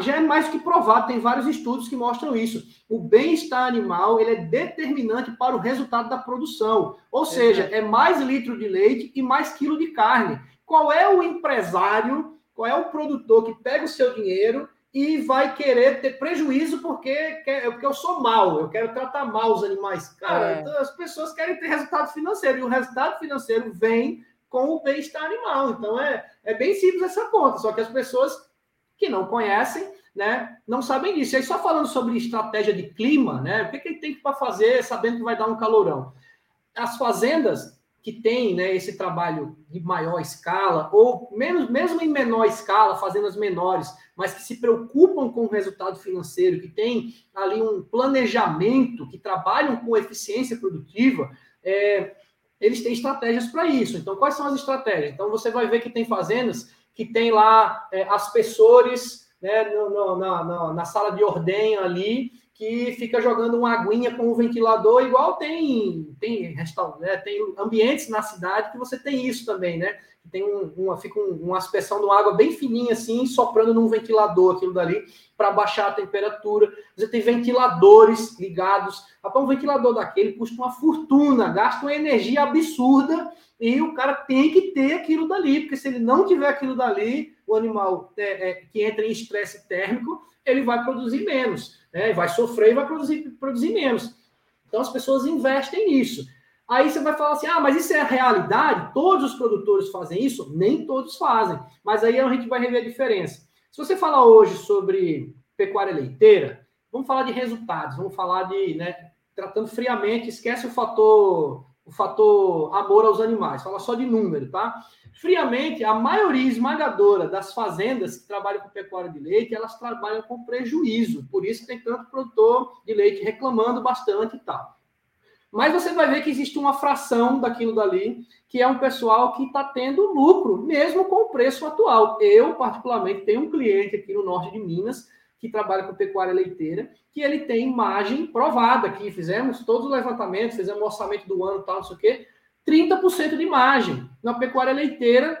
já é mais que provado, tem vários estudos que mostram isso. O bem-estar animal ele é determinante para o resultado da produção. Ou seja, é mais litro de leite e mais quilo de carne. Qual é o empresário, qual é o produtor que pega o seu dinheiro e vai querer ter prejuízo porque, quer, porque eu sou mal, eu quero tratar mal os animais? Cara, é. então as pessoas querem ter resultado financeiro, e o resultado financeiro vem com o bem-estar animal. Então é, é bem simples essa conta, só que as pessoas que não conhecem, né, não sabem disso. E aí, só falando sobre estratégia de clima, né, o que, que ele tem para fazer sabendo que vai dar um calorão? As fazendas que têm né, esse trabalho de maior escala, ou menos, mesmo em menor escala, fazendas menores, mas que se preocupam com o resultado financeiro, que tem ali um planejamento, que trabalham com eficiência produtiva, é, eles têm estratégias para isso. Então, quais são as estratégias? Então, você vai ver que tem fazendas que tem lá é, aspersores né, no, no, na, na, sala de ordenha ali, que fica jogando uma aguinha com o ventilador, igual tem tem, né, tem ambientes na cidade que você tem isso também, né? Tem um, uma, fica um, uma aspersão de uma água bem fininha assim, soprando num ventilador aquilo dali, para baixar a temperatura. Você tem ventiladores ligados. Rapaz, um ventilador daquele custa uma fortuna, gasta uma energia absurda e o cara tem que ter aquilo dali, porque se ele não tiver aquilo dali, o animal é, é, que entra em estresse térmico, ele vai produzir menos, né? vai sofrer e vai produzir, produzir menos. Então as pessoas investem nisso. Aí você vai falar assim: ah, mas isso é a realidade? Todos os produtores fazem isso? Nem todos fazem. Mas aí a gente vai rever a diferença. Se você falar hoje sobre pecuária leiteira, vamos falar de resultados, vamos falar de, né, tratando friamente, esquece o fator o fator amor aos animais, fala só de número, tá? Friamente, a maioria esmagadora das fazendas que trabalham com pecuária de leite, elas trabalham com prejuízo, por isso tem tanto produtor de leite reclamando bastante e tal. Mas você vai ver que existe uma fração daquilo dali, que é um pessoal que está tendo lucro, mesmo com o preço atual. Eu, particularmente, tenho um cliente aqui no norte de Minas que trabalha com pecuária leiteira, que ele tem margem provada aqui. Fizemos todos os levantamentos, fizemos o orçamento do ano, tal, não sei o quê. 30% de margem na pecuária leiteira,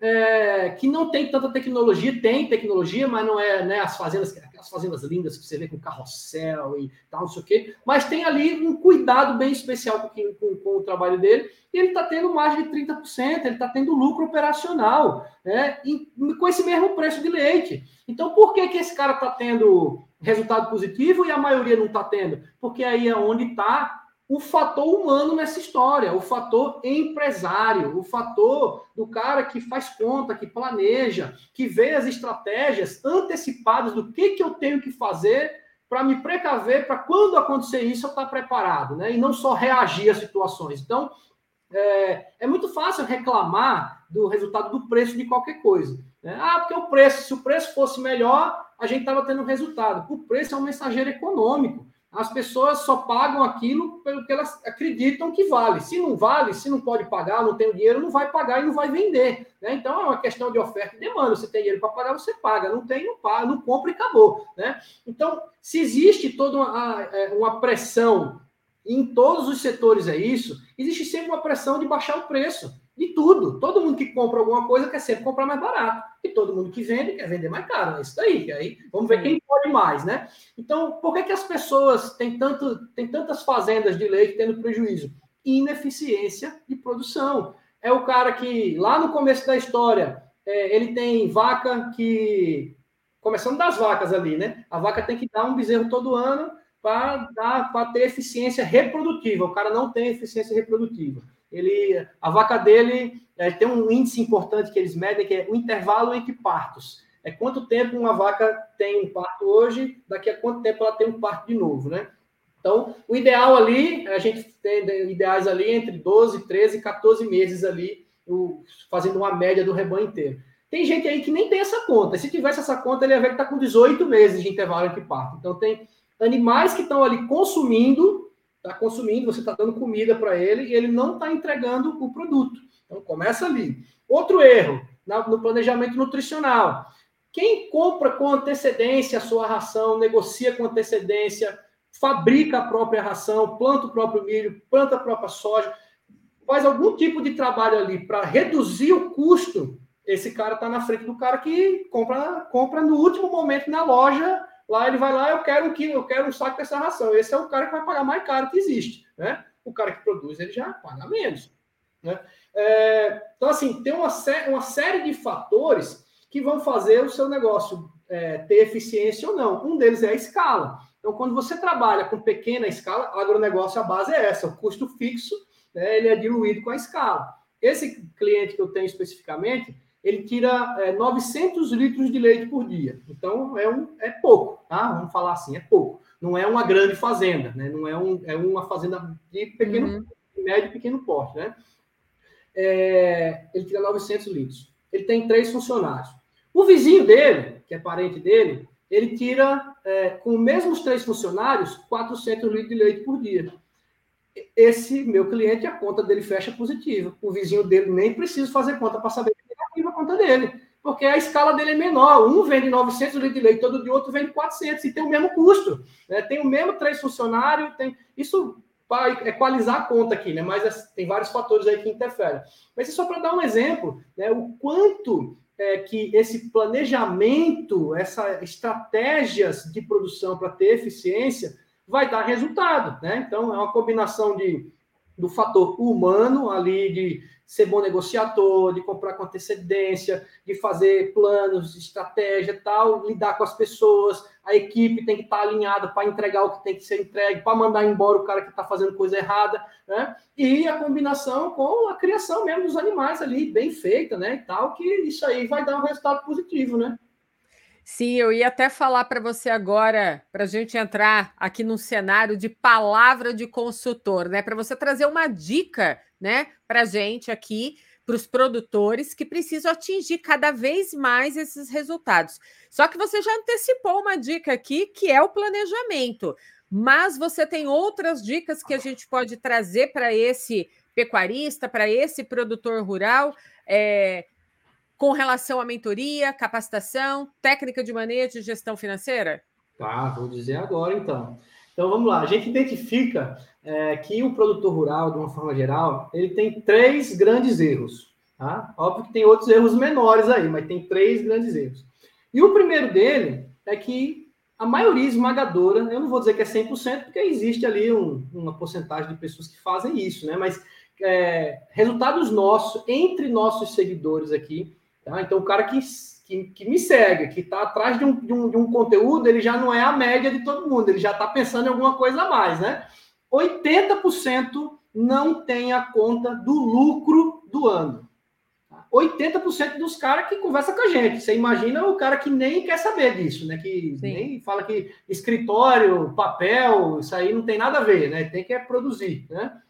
é, que não tem tanta tecnologia, tem tecnologia, mas não é né, as fazendas, aquelas fazendas lindas que você vê com carrossel e tal, não sei o quê, mas tem ali um cuidado bem especial com, com, com o trabalho dele, e ele está tendo margem de 30%, ele está tendo lucro operacional, né, e, com esse mesmo preço de leite. Então, por que, que esse cara está tendo resultado positivo e a maioria não está tendo? Porque aí é onde está o fator humano nessa história, o fator empresário, o fator do cara que faz conta, que planeja, que vê as estratégias antecipadas do que, que eu tenho que fazer para me precaver, para quando acontecer isso eu estar tá preparado, né? E não só reagir às situações. Então, é, é, muito fácil reclamar do resultado do preço de qualquer coisa. Né? Ah, porque o preço, se o preço fosse melhor, a gente estava tendo resultado. O preço é um mensageiro econômico. As pessoas só pagam aquilo pelo que elas acreditam que vale. Se não vale, se não pode pagar, não tem o dinheiro, não vai pagar e não vai vender. Né? Então é uma questão de oferta e demanda. Você tem dinheiro para pagar, você paga. Não tem, não paga, não compra e acabou. Né? Então, se existe toda uma, é, uma pressão em todos os setores, é isso, existe sempre uma pressão de baixar o preço de tudo. Todo mundo que compra alguma coisa quer sempre comprar mais barato. E todo mundo que vende quer vender mais caro. É isso daí. aí vamos ver quem pode mais, né? Então, por que, que as pessoas têm, tanto, têm tantas fazendas de leite tendo prejuízo? Ineficiência de produção. É o cara que, lá no começo da história, é, ele tem vaca que. Começando das vacas ali, né? A vaca tem que dar um bezerro todo ano para ter eficiência reprodutiva. O cara não tem eficiência reprodutiva ele, a vaca dele é, tem um índice importante que eles medem, que é o intervalo entre partos. É quanto tempo uma vaca tem um parto hoje, daqui a quanto tempo ela tem um parto de novo, né? Então, o ideal ali, a gente tem ideais ali entre 12, 13, 14 meses ali, o, fazendo uma média do rebanho inteiro. Tem gente aí que nem tem essa conta. Se tivesse essa conta, ele ia ver que está com 18 meses de intervalo entre parto. Então, tem animais que estão ali consumindo está consumindo, você está dando comida para ele e ele não está entregando o produto. Então começa ali. Outro erro no planejamento nutricional. Quem compra com antecedência a sua ração, negocia com antecedência, fabrica a própria ração, planta o próprio milho, planta a própria soja, faz algum tipo de trabalho ali para reduzir o custo, esse cara está na frente do cara que compra, compra no último momento na loja Lá ele vai lá, eu quero um quilo, eu quero um saco dessa ração. Esse é o cara que vai pagar mais caro que existe, né? O cara que produz, ele já paga menos, né? É, então, assim, tem uma, uma série de fatores que vão fazer o seu negócio é, ter eficiência ou não. Um deles é a escala. Então, quando você trabalha com pequena escala, agronegócio, a base é essa, o custo fixo, né, ele é diluído com a escala. Esse cliente que eu tenho especificamente, ele tira é, 900 litros de leite por dia. Então, é, um, é pouco, tá? Vamos falar assim, é pouco. Não é uma grande fazenda, né? Não é, um, é uma fazenda de pequeno, uhum. médio e pequeno porte, né? É, ele tira 900 litros. Ele tem três funcionários. O vizinho dele, que é parente dele, ele tira, é, com os mesmos três funcionários, 400 litros de leite por dia esse meu cliente, a conta dele fecha positiva. O vizinho dele nem precisa fazer conta para saber que é negativa a conta dele, porque a escala dele é menor. Um vende 900 litros de leite todo dia, outro vende 400 e tem o mesmo custo. Né? Tem o mesmo três funcionários, tem isso para equalizar a conta aqui, né? Mas é, tem vários fatores aí que interferem. Mas é só para dar um exemplo, né? O quanto é, que esse planejamento, essas estratégias de produção para ter eficiência vai dar resultado, né? Então, é uma combinação de, do fator humano ali, de ser bom negociador, de comprar com antecedência, de fazer planos, estratégia tal, lidar com as pessoas, a equipe tem que estar alinhada para entregar o que tem que ser entregue, para mandar embora o cara que está fazendo coisa errada, né? E a combinação com a criação mesmo dos animais ali, bem feita, né? E tal, que isso aí vai dar um resultado positivo, né? Sim, eu ia até falar para você agora, para a gente entrar aqui num cenário de palavra de consultor, né? Para você trazer uma dica, né, para a gente aqui, para os produtores que precisam atingir cada vez mais esses resultados. Só que você já antecipou uma dica aqui, que é o planejamento. Mas você tem outras dicas que a gente pode trazer para esse pecuarista, para esse produtor rural. É, com relação à mentoria, capacitação, técnica de manejo e gestão financeira? Tá, vou dizer agora então. Então vamos lá, a gente identifica é, que o produtor rural, de uma forma geral, ele tem três grandes erros. Tá? Óbvio que tem outros erros menores aí, mas tem três grandes erros. E o primeiro dele é que a maioria esmagadora, eu não vou dizer que é 100%, porque existe ali um, uma porcentagem de pessoas que fazem isso, né? Mas é, resultados nossos, entre nossos seguidores aqui, Tá? Então, o cara que, que, que me segue, que está atrás de um, de, um, de um conteúdo, ele já não é a média de todo mundo, ele já está pensando em alguma coisa a mais, né? 80% não tem a conta do lucro do ano. 80% dos caras que conversa com a gente. Você imagina o cara que nem quer saber disso, né? Que Sim. nem fala que escritório, papel, isso aí não tem nada a ver, né? Tem que é produzir, né?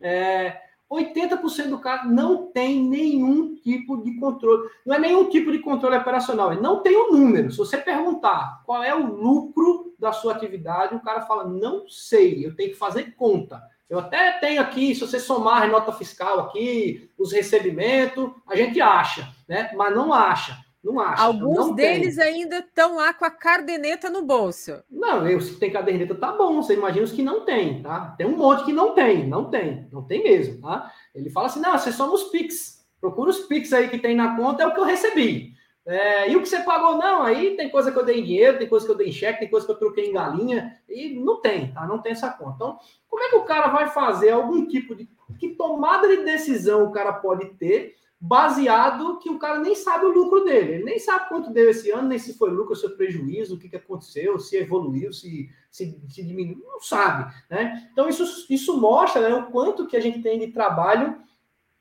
É, 80% do cara não tem nenhum tipo de controle. Não é nenhum tipo de controle operacional. Ele não tem o um número. Se você perguntar qual é o lucro da sua atividade, o cara fala, não sei, eu tenho que fazer conta. Eu até tenho aqui, se você somar a nota fiscal aqui, os recebimentos, a gente acha, né? Mas não acha. Não acho. Alguns não deles tem. ainda estão lá com a caderneta no bolso. Não, eu, se tem caderneta, tá bom. Você imagina os que não tem, tá? Tem um monte que não tem, não tem, não tem mesmo, tá? Ele fala assim: não, você só nos Pix. Procura os Pix aí que tem na conta, é o que eu recebi. É, e o que você pagou, não, aí tem coisa que eu dei em dinheiro, tem coisa que eu dei em cheque, tem coisa que eu troquei em galinha, e não tem, tá? Não tem essa conta. Então, como é que o cara vai fazer algum tipo de. Que tomada de decisão o cara pode ter baseado que o cara nem sabe o lucro dele. Ele nem sabe quanto deu esse ano, nem se foi lucro se foi prejuízo, o que, que aconteceu, se evoluiu, se, se, se diminuiu, não sabe. Né? Então, isso, isso mostra né, o quanto que a gente tem de trabalho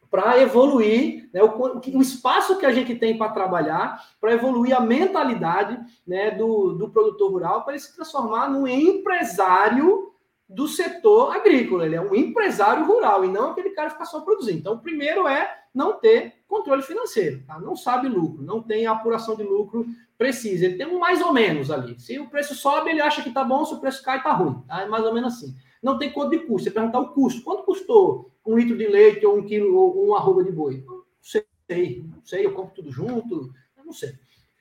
para evoluir, né, o, o, espaço que a gente tem para trabalhar, para evoluir a mentalidade né, do, do produtor rural, para ele se transformar num empresário do setor agrícola. Ele é um empresário rural e não aquele cara que fica só produzindo. Então, o primeiro é não ter controle financeiro, tá? não sabe lucro, não tem apuração de lucro precisa. Ele tem um mais ou menos ali. Se o preço sobe, ele acha que tá bom, se o preço cai, tá ruim. Tá? É mais ou menos assim. Não tem conta de custo. Você perguntar o custo. Quanto custou um litro de leite ou um quilo ou uma arroba de boi? Não sei, não sei, eu compro tudo junto, não sei.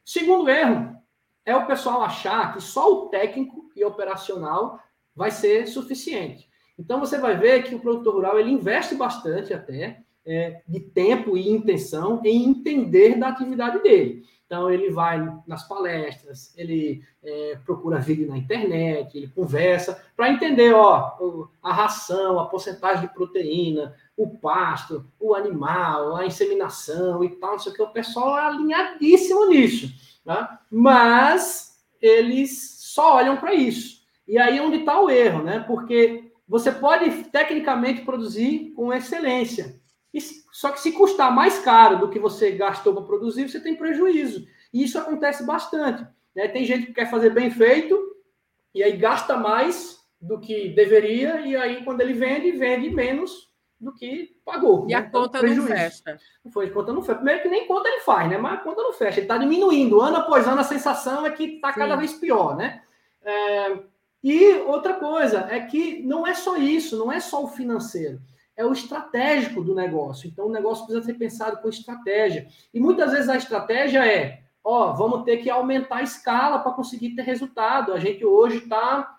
Segundo erro é o pessoal achar que só o técnico e operacional vai ser suficiente. Então você vai ver que o produtor rural ele investe bastante até é, de tempo e intenção em entender da atividade dele. Então, ele vai nas palestras, ele é, procura vídeo na internet, ele conversa para entender ó, a ração, a porcentagem de proteína, o pasto, o animal, a inseminação e tal, sei o que. O pessoal é alinhadíssimo nisso. Né? Mas eles só olham para isso. E aí é onde está o erro, né? Porque você pode tecnicamente produzir com excelência, Só que se custar mais caro do que você gastou para produzir, você tem prejuízo. E isso acontece bastante. Né? Tem gente que quer fazer bem feito e aí gasta mais do que deveria, e aí quando ele vende, vende menos do que pagou. E né? a então, conta prejuízo. não fecha. Não foi, a conta não fecha. Primeiro que nem conta ele faz, né? Mas a conta não fecha. Ele está diminuindo. Ano após ano, a sensação é que está cada vez pior, né? É... E outra coisa é que não é só isso, não é só o financeiro, é o estratégico do negócio. Então, o negócio precisa ser pensado com estratégia. E muitas vezes a estratégia é: ó, vamos ter que aumentar a escala para conseguir ter resultado. A gente hoje está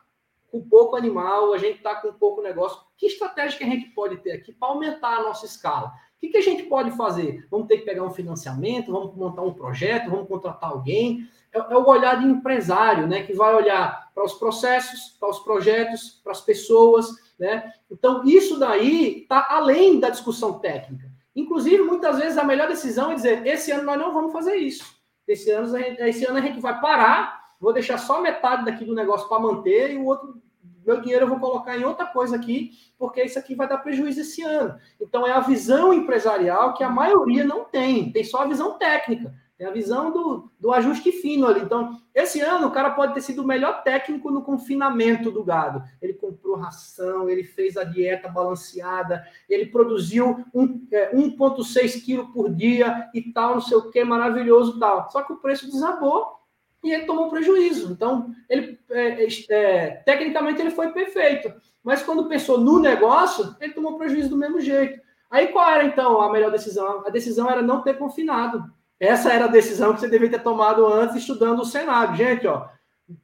com pouco animal, a gente está com pouco negócio. Que estratégia que a gente pode ter aqui para aumentar a nossa escala? O que, que a gente pode fazer? Vamos ter que pegar um financiamento, vamos montar um projeto, vamos contratar alguém. É, é o olhar de empresário, né? Que vai olhar para os processos, para os projetos, para as pessoas, né? Então, isso daí está além da discussão técnica. Inclusive, muitas vezes, a melhor decisão é dizer: esse ano nós não vamos fazer isso. Esse ano, esse ano a gente vai parar, vou deixar só metade daqui do negócio para manter e o outro meu dinheiro eu vou colocar em outra coisa aqui, porque isso aqui vai dar prejuízo esse ano. Então, é a visão empresarial que a maioria não tem, tem só a visão técnica, tem a visão do, do ajuste fino ali. Então, esse ano, o cara pode ter sido o melhor técnico no confinamento do gado. Ele comprou ração, ele fez a dieta balanceada, ele produziu um, é, 1,6 quilos por dia e tal, não sei o que, maravilhoso tal. Só que o preço desabou e ele tomou prejuízo. Então, ele é, é, tecnicamente ele foi perfeito, mas quando pensou no negócio, ele tomou prejuízo do mesmo jeito. Aí qual era então a melhor decisão? A decisão era não ter confinado. Essa era a decisão que você deveria ter tomado antes, estudando o cenário. Gente, ó,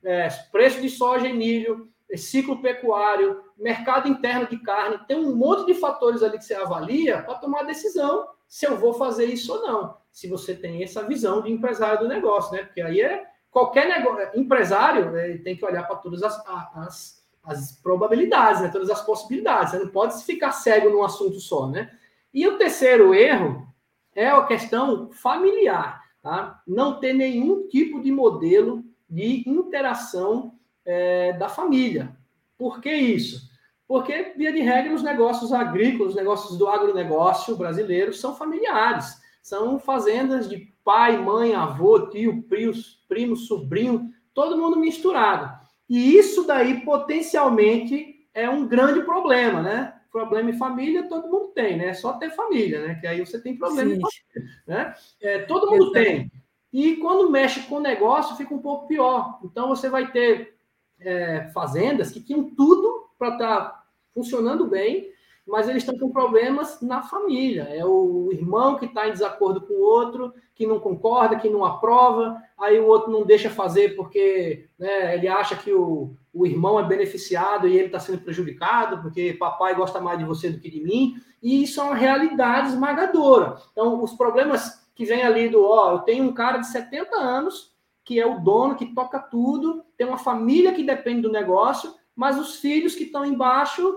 é, preço de soja e milho, ciclo pecuário, mercado interno de carne, tem um monte de fatores ali que você avalia para tomar a decisão se eu vou fazer isso ou não. Se você tem essa visão de empresário do negócio, né? Porque aí é qualquer negócio, empresário né, tem que olhar para todas as, as, as, probabilidades, né, todas as possibilidades. Você não pode ficar cego num assunto só, né? E o terceiro erro é a questão familiar, tá? Não ter nenhum tipo de modelo de interação é, da família. Por que isso? Porque, via de regra, os negócios agrícolas, os negócios do agronegócio brasileiro são familiares. São fazendas de pai, mãe, avô, tio, primo, primo, sobrinho, todo mundo misturado. E isso daí potencialmente é um grande problema, né? Problema em família todo mundo tem, né? É só ter família, né? Que aí você tem problema Sim. em família, né? É, todo mundo tem. E quando mexe com o negócio, fica um pouco pior. Então você vai ter é, fazendas que tinham tudo para estar tá funcionando bem, mas eles estão com problemas na família. É o irmão que está em desacordo com o outro, que não concorda, que não aprova, aí o outro não deixa fazer porque né, ele acha que o, o irmão é beneficiado e ele está sendo prejudicado, porque papai gosta mais de você do que de mim, e isso é uma realidade esmagadora. Então, os problemas que vem ali do, ó, eu tenho um cara de 70 anos que é o dono, que toca tudo, tem uma família que depende do negócio, mas os filhos que estão embaixo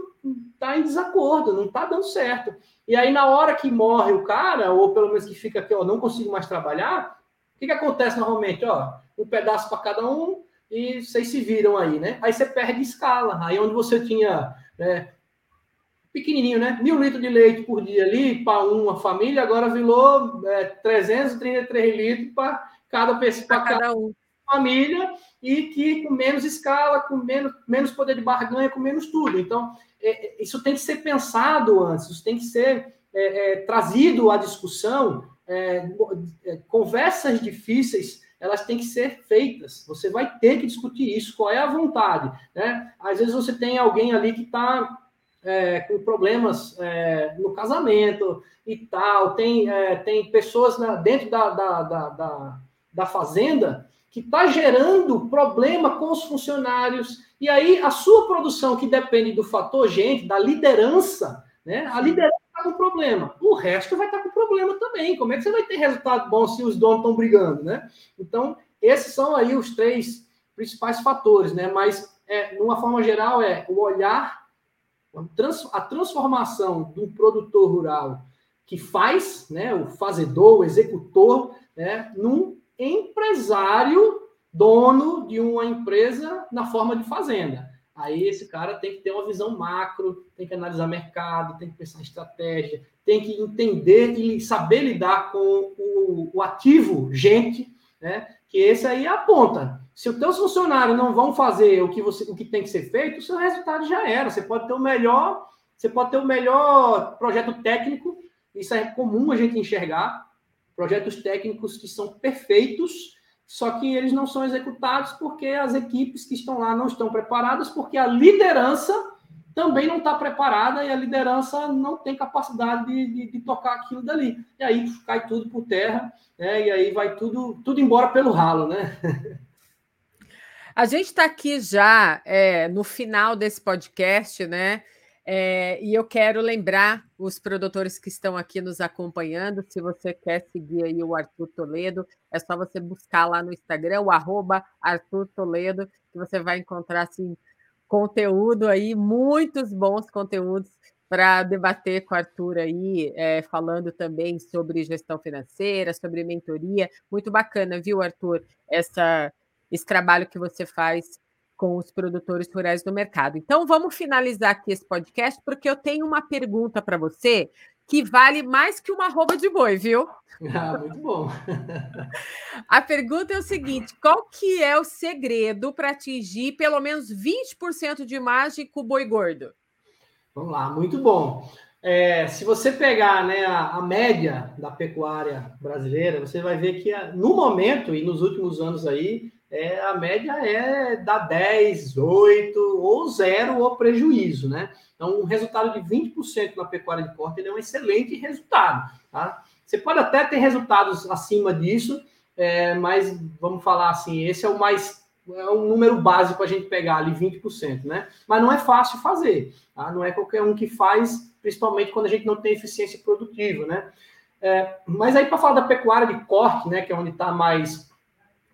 tá em desacordo, não tá dando certo. E aí, na hora que morre o cara, ou pelo menos que fica aqui, ó, não consigo mais trabalhar, o que, que acontece normalmente? Ó, um pedaço para cada um e vocês se viram aí, né? Aí você perde escala. Aí onde você tinha né, pequenininho, né? Mil litros de leite por dia ali para uma família, agora virou é, 333 litros para cada pessoa, para cada um família e que com menos escala, com menos, menos poder de barganha, com menos tudo. Então, é, é, isso tem que ser pensado antes, isso tem que ser é, é, trazido à discussão. É, é, conversas difíceis, elas têm que ser feitas. Você vai ter que discutir isso, qual é a vontade. Né? Às vezes você tem alguém ali que está com problemas no casamento e tal, tem, tem pessoas na, dentro da, da, da, da, da fazenda que está gerando problema com os funcionários. E aí, a sua produção, que depende do fator gente, da liderança, né? A liderança está com problema. O resto vai estar tá com problema também. Como é que você vai ter resultado bom se os donos estão brigando, né? Então, esses são aí os três principais fatores, né? Mas, é, numa forma geral, é o olhar, a transformação do produtor rural que faz, né? O fazedor, o executor, né? Num empresário dono de uma empresa na forma de fazenda. Aí esse cara tem que ter uma visão macro, tem que analisar mercado, tem que pensar em estratégia, tem que entender e saber lidar com o, o ativo gente, né? Que esse aí é a ponta. Se os teus funcionários não vão fazer o que, você, o que tem que ser feito, o seu resultado já era. Você pode ter o melhor, você pode ter o melhor projeto técnico, isso é comum a gente enxergar, projetos técnicos que são perfeitos, só que eles não são executados porque as equipes que estão lá não estão preparadas, porque a liderança também não está preparada e a liderança não tem capacidade de, de, de, tocar aquilo dali. E aí cai tudo por terra, né? e aí vai tudo, tudo embora pelo ralo, né? A gente está aqui já é, no final desse podcast, né? É, e eu quero lembrar os produtores que estão aqui nos acompanhando, se você quer seguir aí o Arthur Toledo, é só você buscar lá no Instagram, o arroba Arthur Toledo, que você vai encontrar assim, conteúdo aí, muitos bons conteúdos para debater com o Arthur aí, é, falando também sobre gestão financeira, sobre mentoria. Muito bacana, viu, Arthur, essa, esse trabalho que você faz com os produtores rurais do mercado. Então, vamos finalizar aqui esse podcast, porque eu tenho uma pergunta para você que vale mais que uma roupa de boi, viu? Ah, muito bom. A pergunta é o seguinte: qual que é o segredo para atingir pelo menos 20% de margem com o boi gordo? Vamos lá, muito bom. É, se você pegar né, a, a, média da pecuária brasileira, você vai ver que no momento e nos últimos anos aí, é, a média é da 10, 8 ou zero ou prejuízo, né? Então, um resultado de 20% na pecuária de corte é um excelente resultado, tá? Você pode até ter resultados acima disso, é, mas vamos falar assim, esse é o mais é um número básico a gente pegar ali 20%, né? Mas não é fácil fazer, tá? Não é qualquer um que faz, principalmente quando a gente não tem eficiência produtiva, né? É, mas aí para falar da pecuária de corte, né, que é onde está mais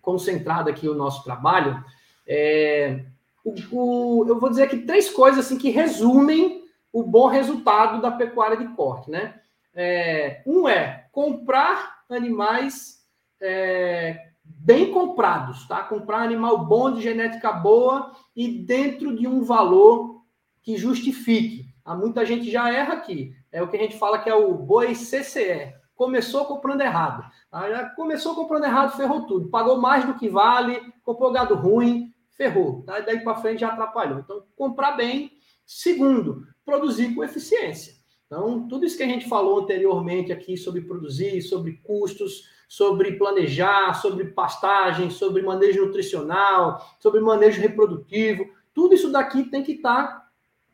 concentrado aqui o nosso trabalho, é, o, o, eu vou dizer aqui três coisas assim, que resumem o bom resultado da pecuária de corte. Né? É, um é comprar animais é, bem comprados, tá? comprar animal bom, de genética boa e dentro de um valor que justifique. Há muita gente já erra aqui. É o que a gente fala que é o boi CCE, começou comprando errado. Tá? começou comprando errado, ferrou tudo. Pagou mais do que vale, comprou gado ruim, ferrou. Tá? Daí para frente já atrapalhou. Então, comprar bem. Segundo, produzir com eficiência. Então, tudo isso que a gente falou anteriormente aqui sobre produzir, sobre custos, sobre planejar, sobre pastagem, sobre manejo nutricional, sobre manejo reprodutivo, tudo isso daqui tem que estar tá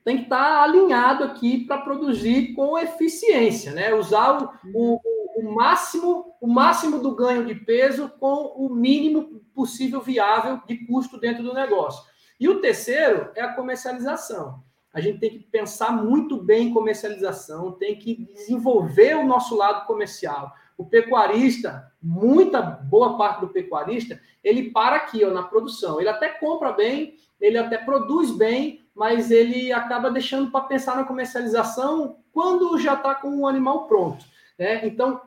tem que estar tá alinhado aqui para produzir com eficiência, né? Usar o, o, o, máximo o máximo do ganho de peso com o mínimo possível viável de custo dentro do negócio. E o terceiro é a comercialização. A gente tem que pensar muito bem em comercialização, tem que desenvolver o nosso lado comercial. O pecuarista, muita boa parte do pecuarista, ele para aqui ó, na produção. Ele até compra bem, ele até produz bem, mas ele acaba deixando para pensar na comercialização quando já está com o animal pronto. Né? Então,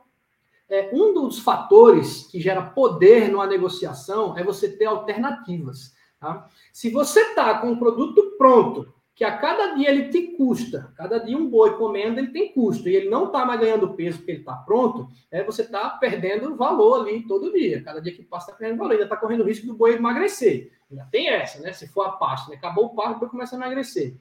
é, um dos fatores que gera poder numa negociação é você ter alternativas. Tá? Se você está com um produto pronto, que a cada dia ele te custa, cada dia um boi comendo ele tem custo, e ele não está mais ganhando peso porque ele está pronto, é, você está perdendo valor ali todo dia. Cada dia que passa está perdendo valor, ainda está correndo o risco do boi emagrecer. Ainda tem essa, né? Se for a pasta, né? acabou o pasto, depois começa a emagrecer.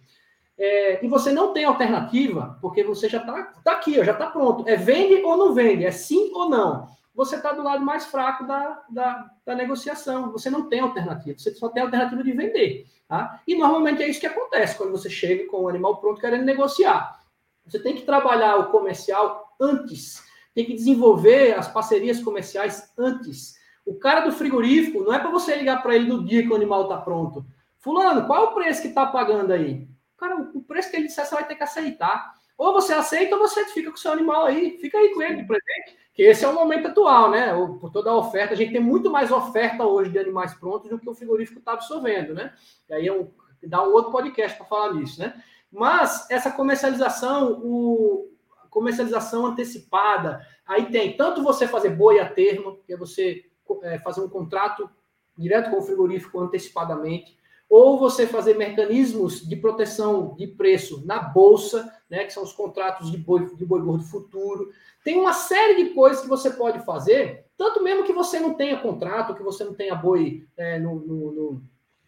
É, e você não tem alternativa, porque você já está tá aqui, ó, já está pronto. É vende ou não vende, é sim ou não. Você está do lado mais fraco da, da, da, negociação. Você não tem alternativa, você só tem alternativa de vender. Tá? E normalmente é isso que acontece quando você chega com o animal pronto querendo negociar. Você tem que trabalhar o comercial antes, tem que desenvolver as parcerias comerciais antes. O cara do frigorífico, não é para você ligar para ele no dia que o animal está pronto. Fulano, qual é o preço que está pagando aí? Cara, o preço que ele disser, você vai ter que aceitar. Ou você aceita ou você fica com o seu animal aí. Fica aí com ele de presente. Que esse é o momento atual, né? Por toda a oferta. A gente tem muito mais oferta hoje de animais prontos do que o frigorífico está absorvendo, né? E aí é um, dá um outro podcast para falar nisso, né? Mas essa comercialização, o, comercialização antecipada, aí tem tanto você fazer boi a termo, que é você é, fazer um contrato direto com o frigorífico antecipadamente, ou você fazer mecanismos de proteção de preço na bolsa, né, que são os contratos de boi, de boi gordo futuro. Tem uma série de coisas que você pode fazer, tanto mesmo que você não tenha contrato, que você não tenha boi é, no, no,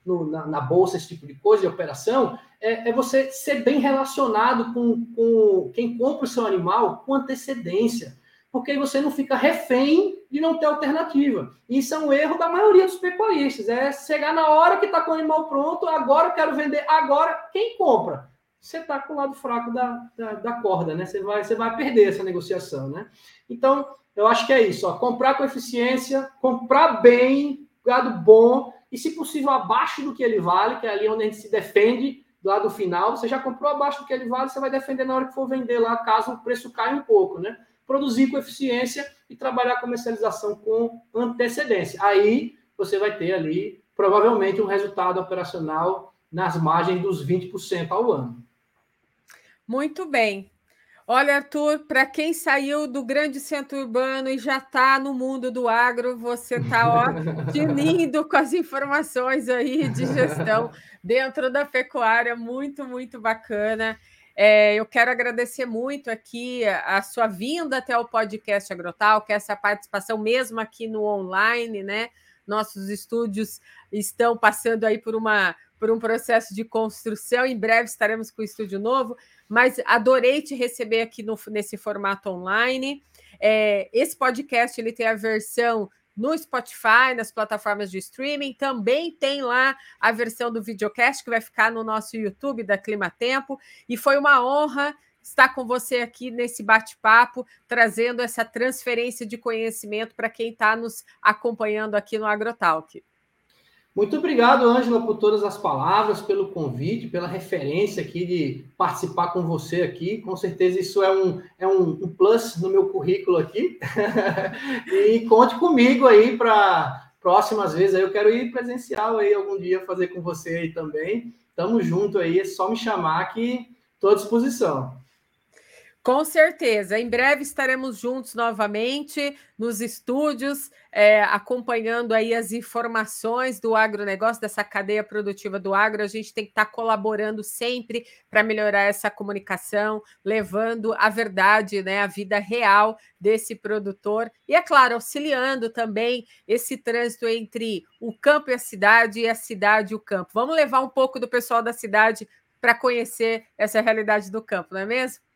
no, na, na, bolsa, esse tipo de coisa, de operação, é, é você ser bem relacionado com, com quem compra o seu animal com antecedência porque você não fica refém de não ter alternativa. Isso é um erro da maioria dos pecuaristas. É chegar na hora que está com o animal pronto, agora quero vender, agora quem compra? Você está com o lado fraco da, da, da, corda, né? Você vai, você vai perder essa negociação, né? Então, eu acho que é isso. Ó, comprar com eficiência, comprar bem, gado bom, e se possível abaixo do que ele vale, que é ali onde a gente se defende do lado final. Você já comprou abaixo do que ele vale, você vai defender na hora que for vender lá, caso o preço caia um pouco, né? Produzir com eficiência e trabalhar a comercialização com antecedência. Aí você vai ter ali, provavelmente, um resultado operacional nas margens dos 20% ao ano. Muito bem. Olha, Arthur, para quem saiu do grande centro urbano e já está no mundo do agro, você está tinindo com as informações aí de gestão dentro da pecuária, muito, muito bacana. É, eu quero agradecer muito aqui a, sua vinda até o podcast Agrotal, que é essa participação mesmo aqui no online, né? Nossos estúdios estão passando aí por uma por um processo de construção. Em breve estaremos com o estúdio novo, mas adorei te receber aqui no, nesse formato online. É, esse podcast ele tem a versão no Spotify, nas plataformas de streaming. Também tem lá a versão do videocast que vai ficar no nosso YouTube da Clima Tempo. E foi uma honra estar com você aqui nesse bate-papo, trazendo essa transferência de conhecimento para quem está nos acompanhando aqui no AgroTalk. Muito obrigado, Ângela, por todas as palavras, pelo convite, pela referência aqui de participar com você aqui. Com certeza isso é um, é um, um plus no meu currículo aqui. e conte comigo aí para próximas vezes. Aí eu quero ir presencial aí algum dia fazer com você aí também. Tamo junto aí, é só me chamar que estou à disposição. Com certeza. Em breve estaremos juntos novamente nos estúdios, é, acompanhando aí as informações do agronegócio, dessa cadeia produtiva do agro. A gente tem que estar colaborando sempre para melhorar essa comunicação, levando a verdade, né, a vida real desse produtor. E, é claro, auxiliando também esse trânsito entre o campo e a cidade e a cidade e o campo. Vamos levar um pouco do pessoal da cidade para conhecer essa realidade do campo, não é mesmo?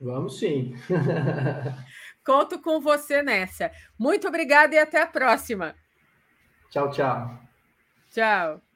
Vamos sim. Conto com você nessa. Muito obrigada e até a próxima. Tchau, tchau. Tchau.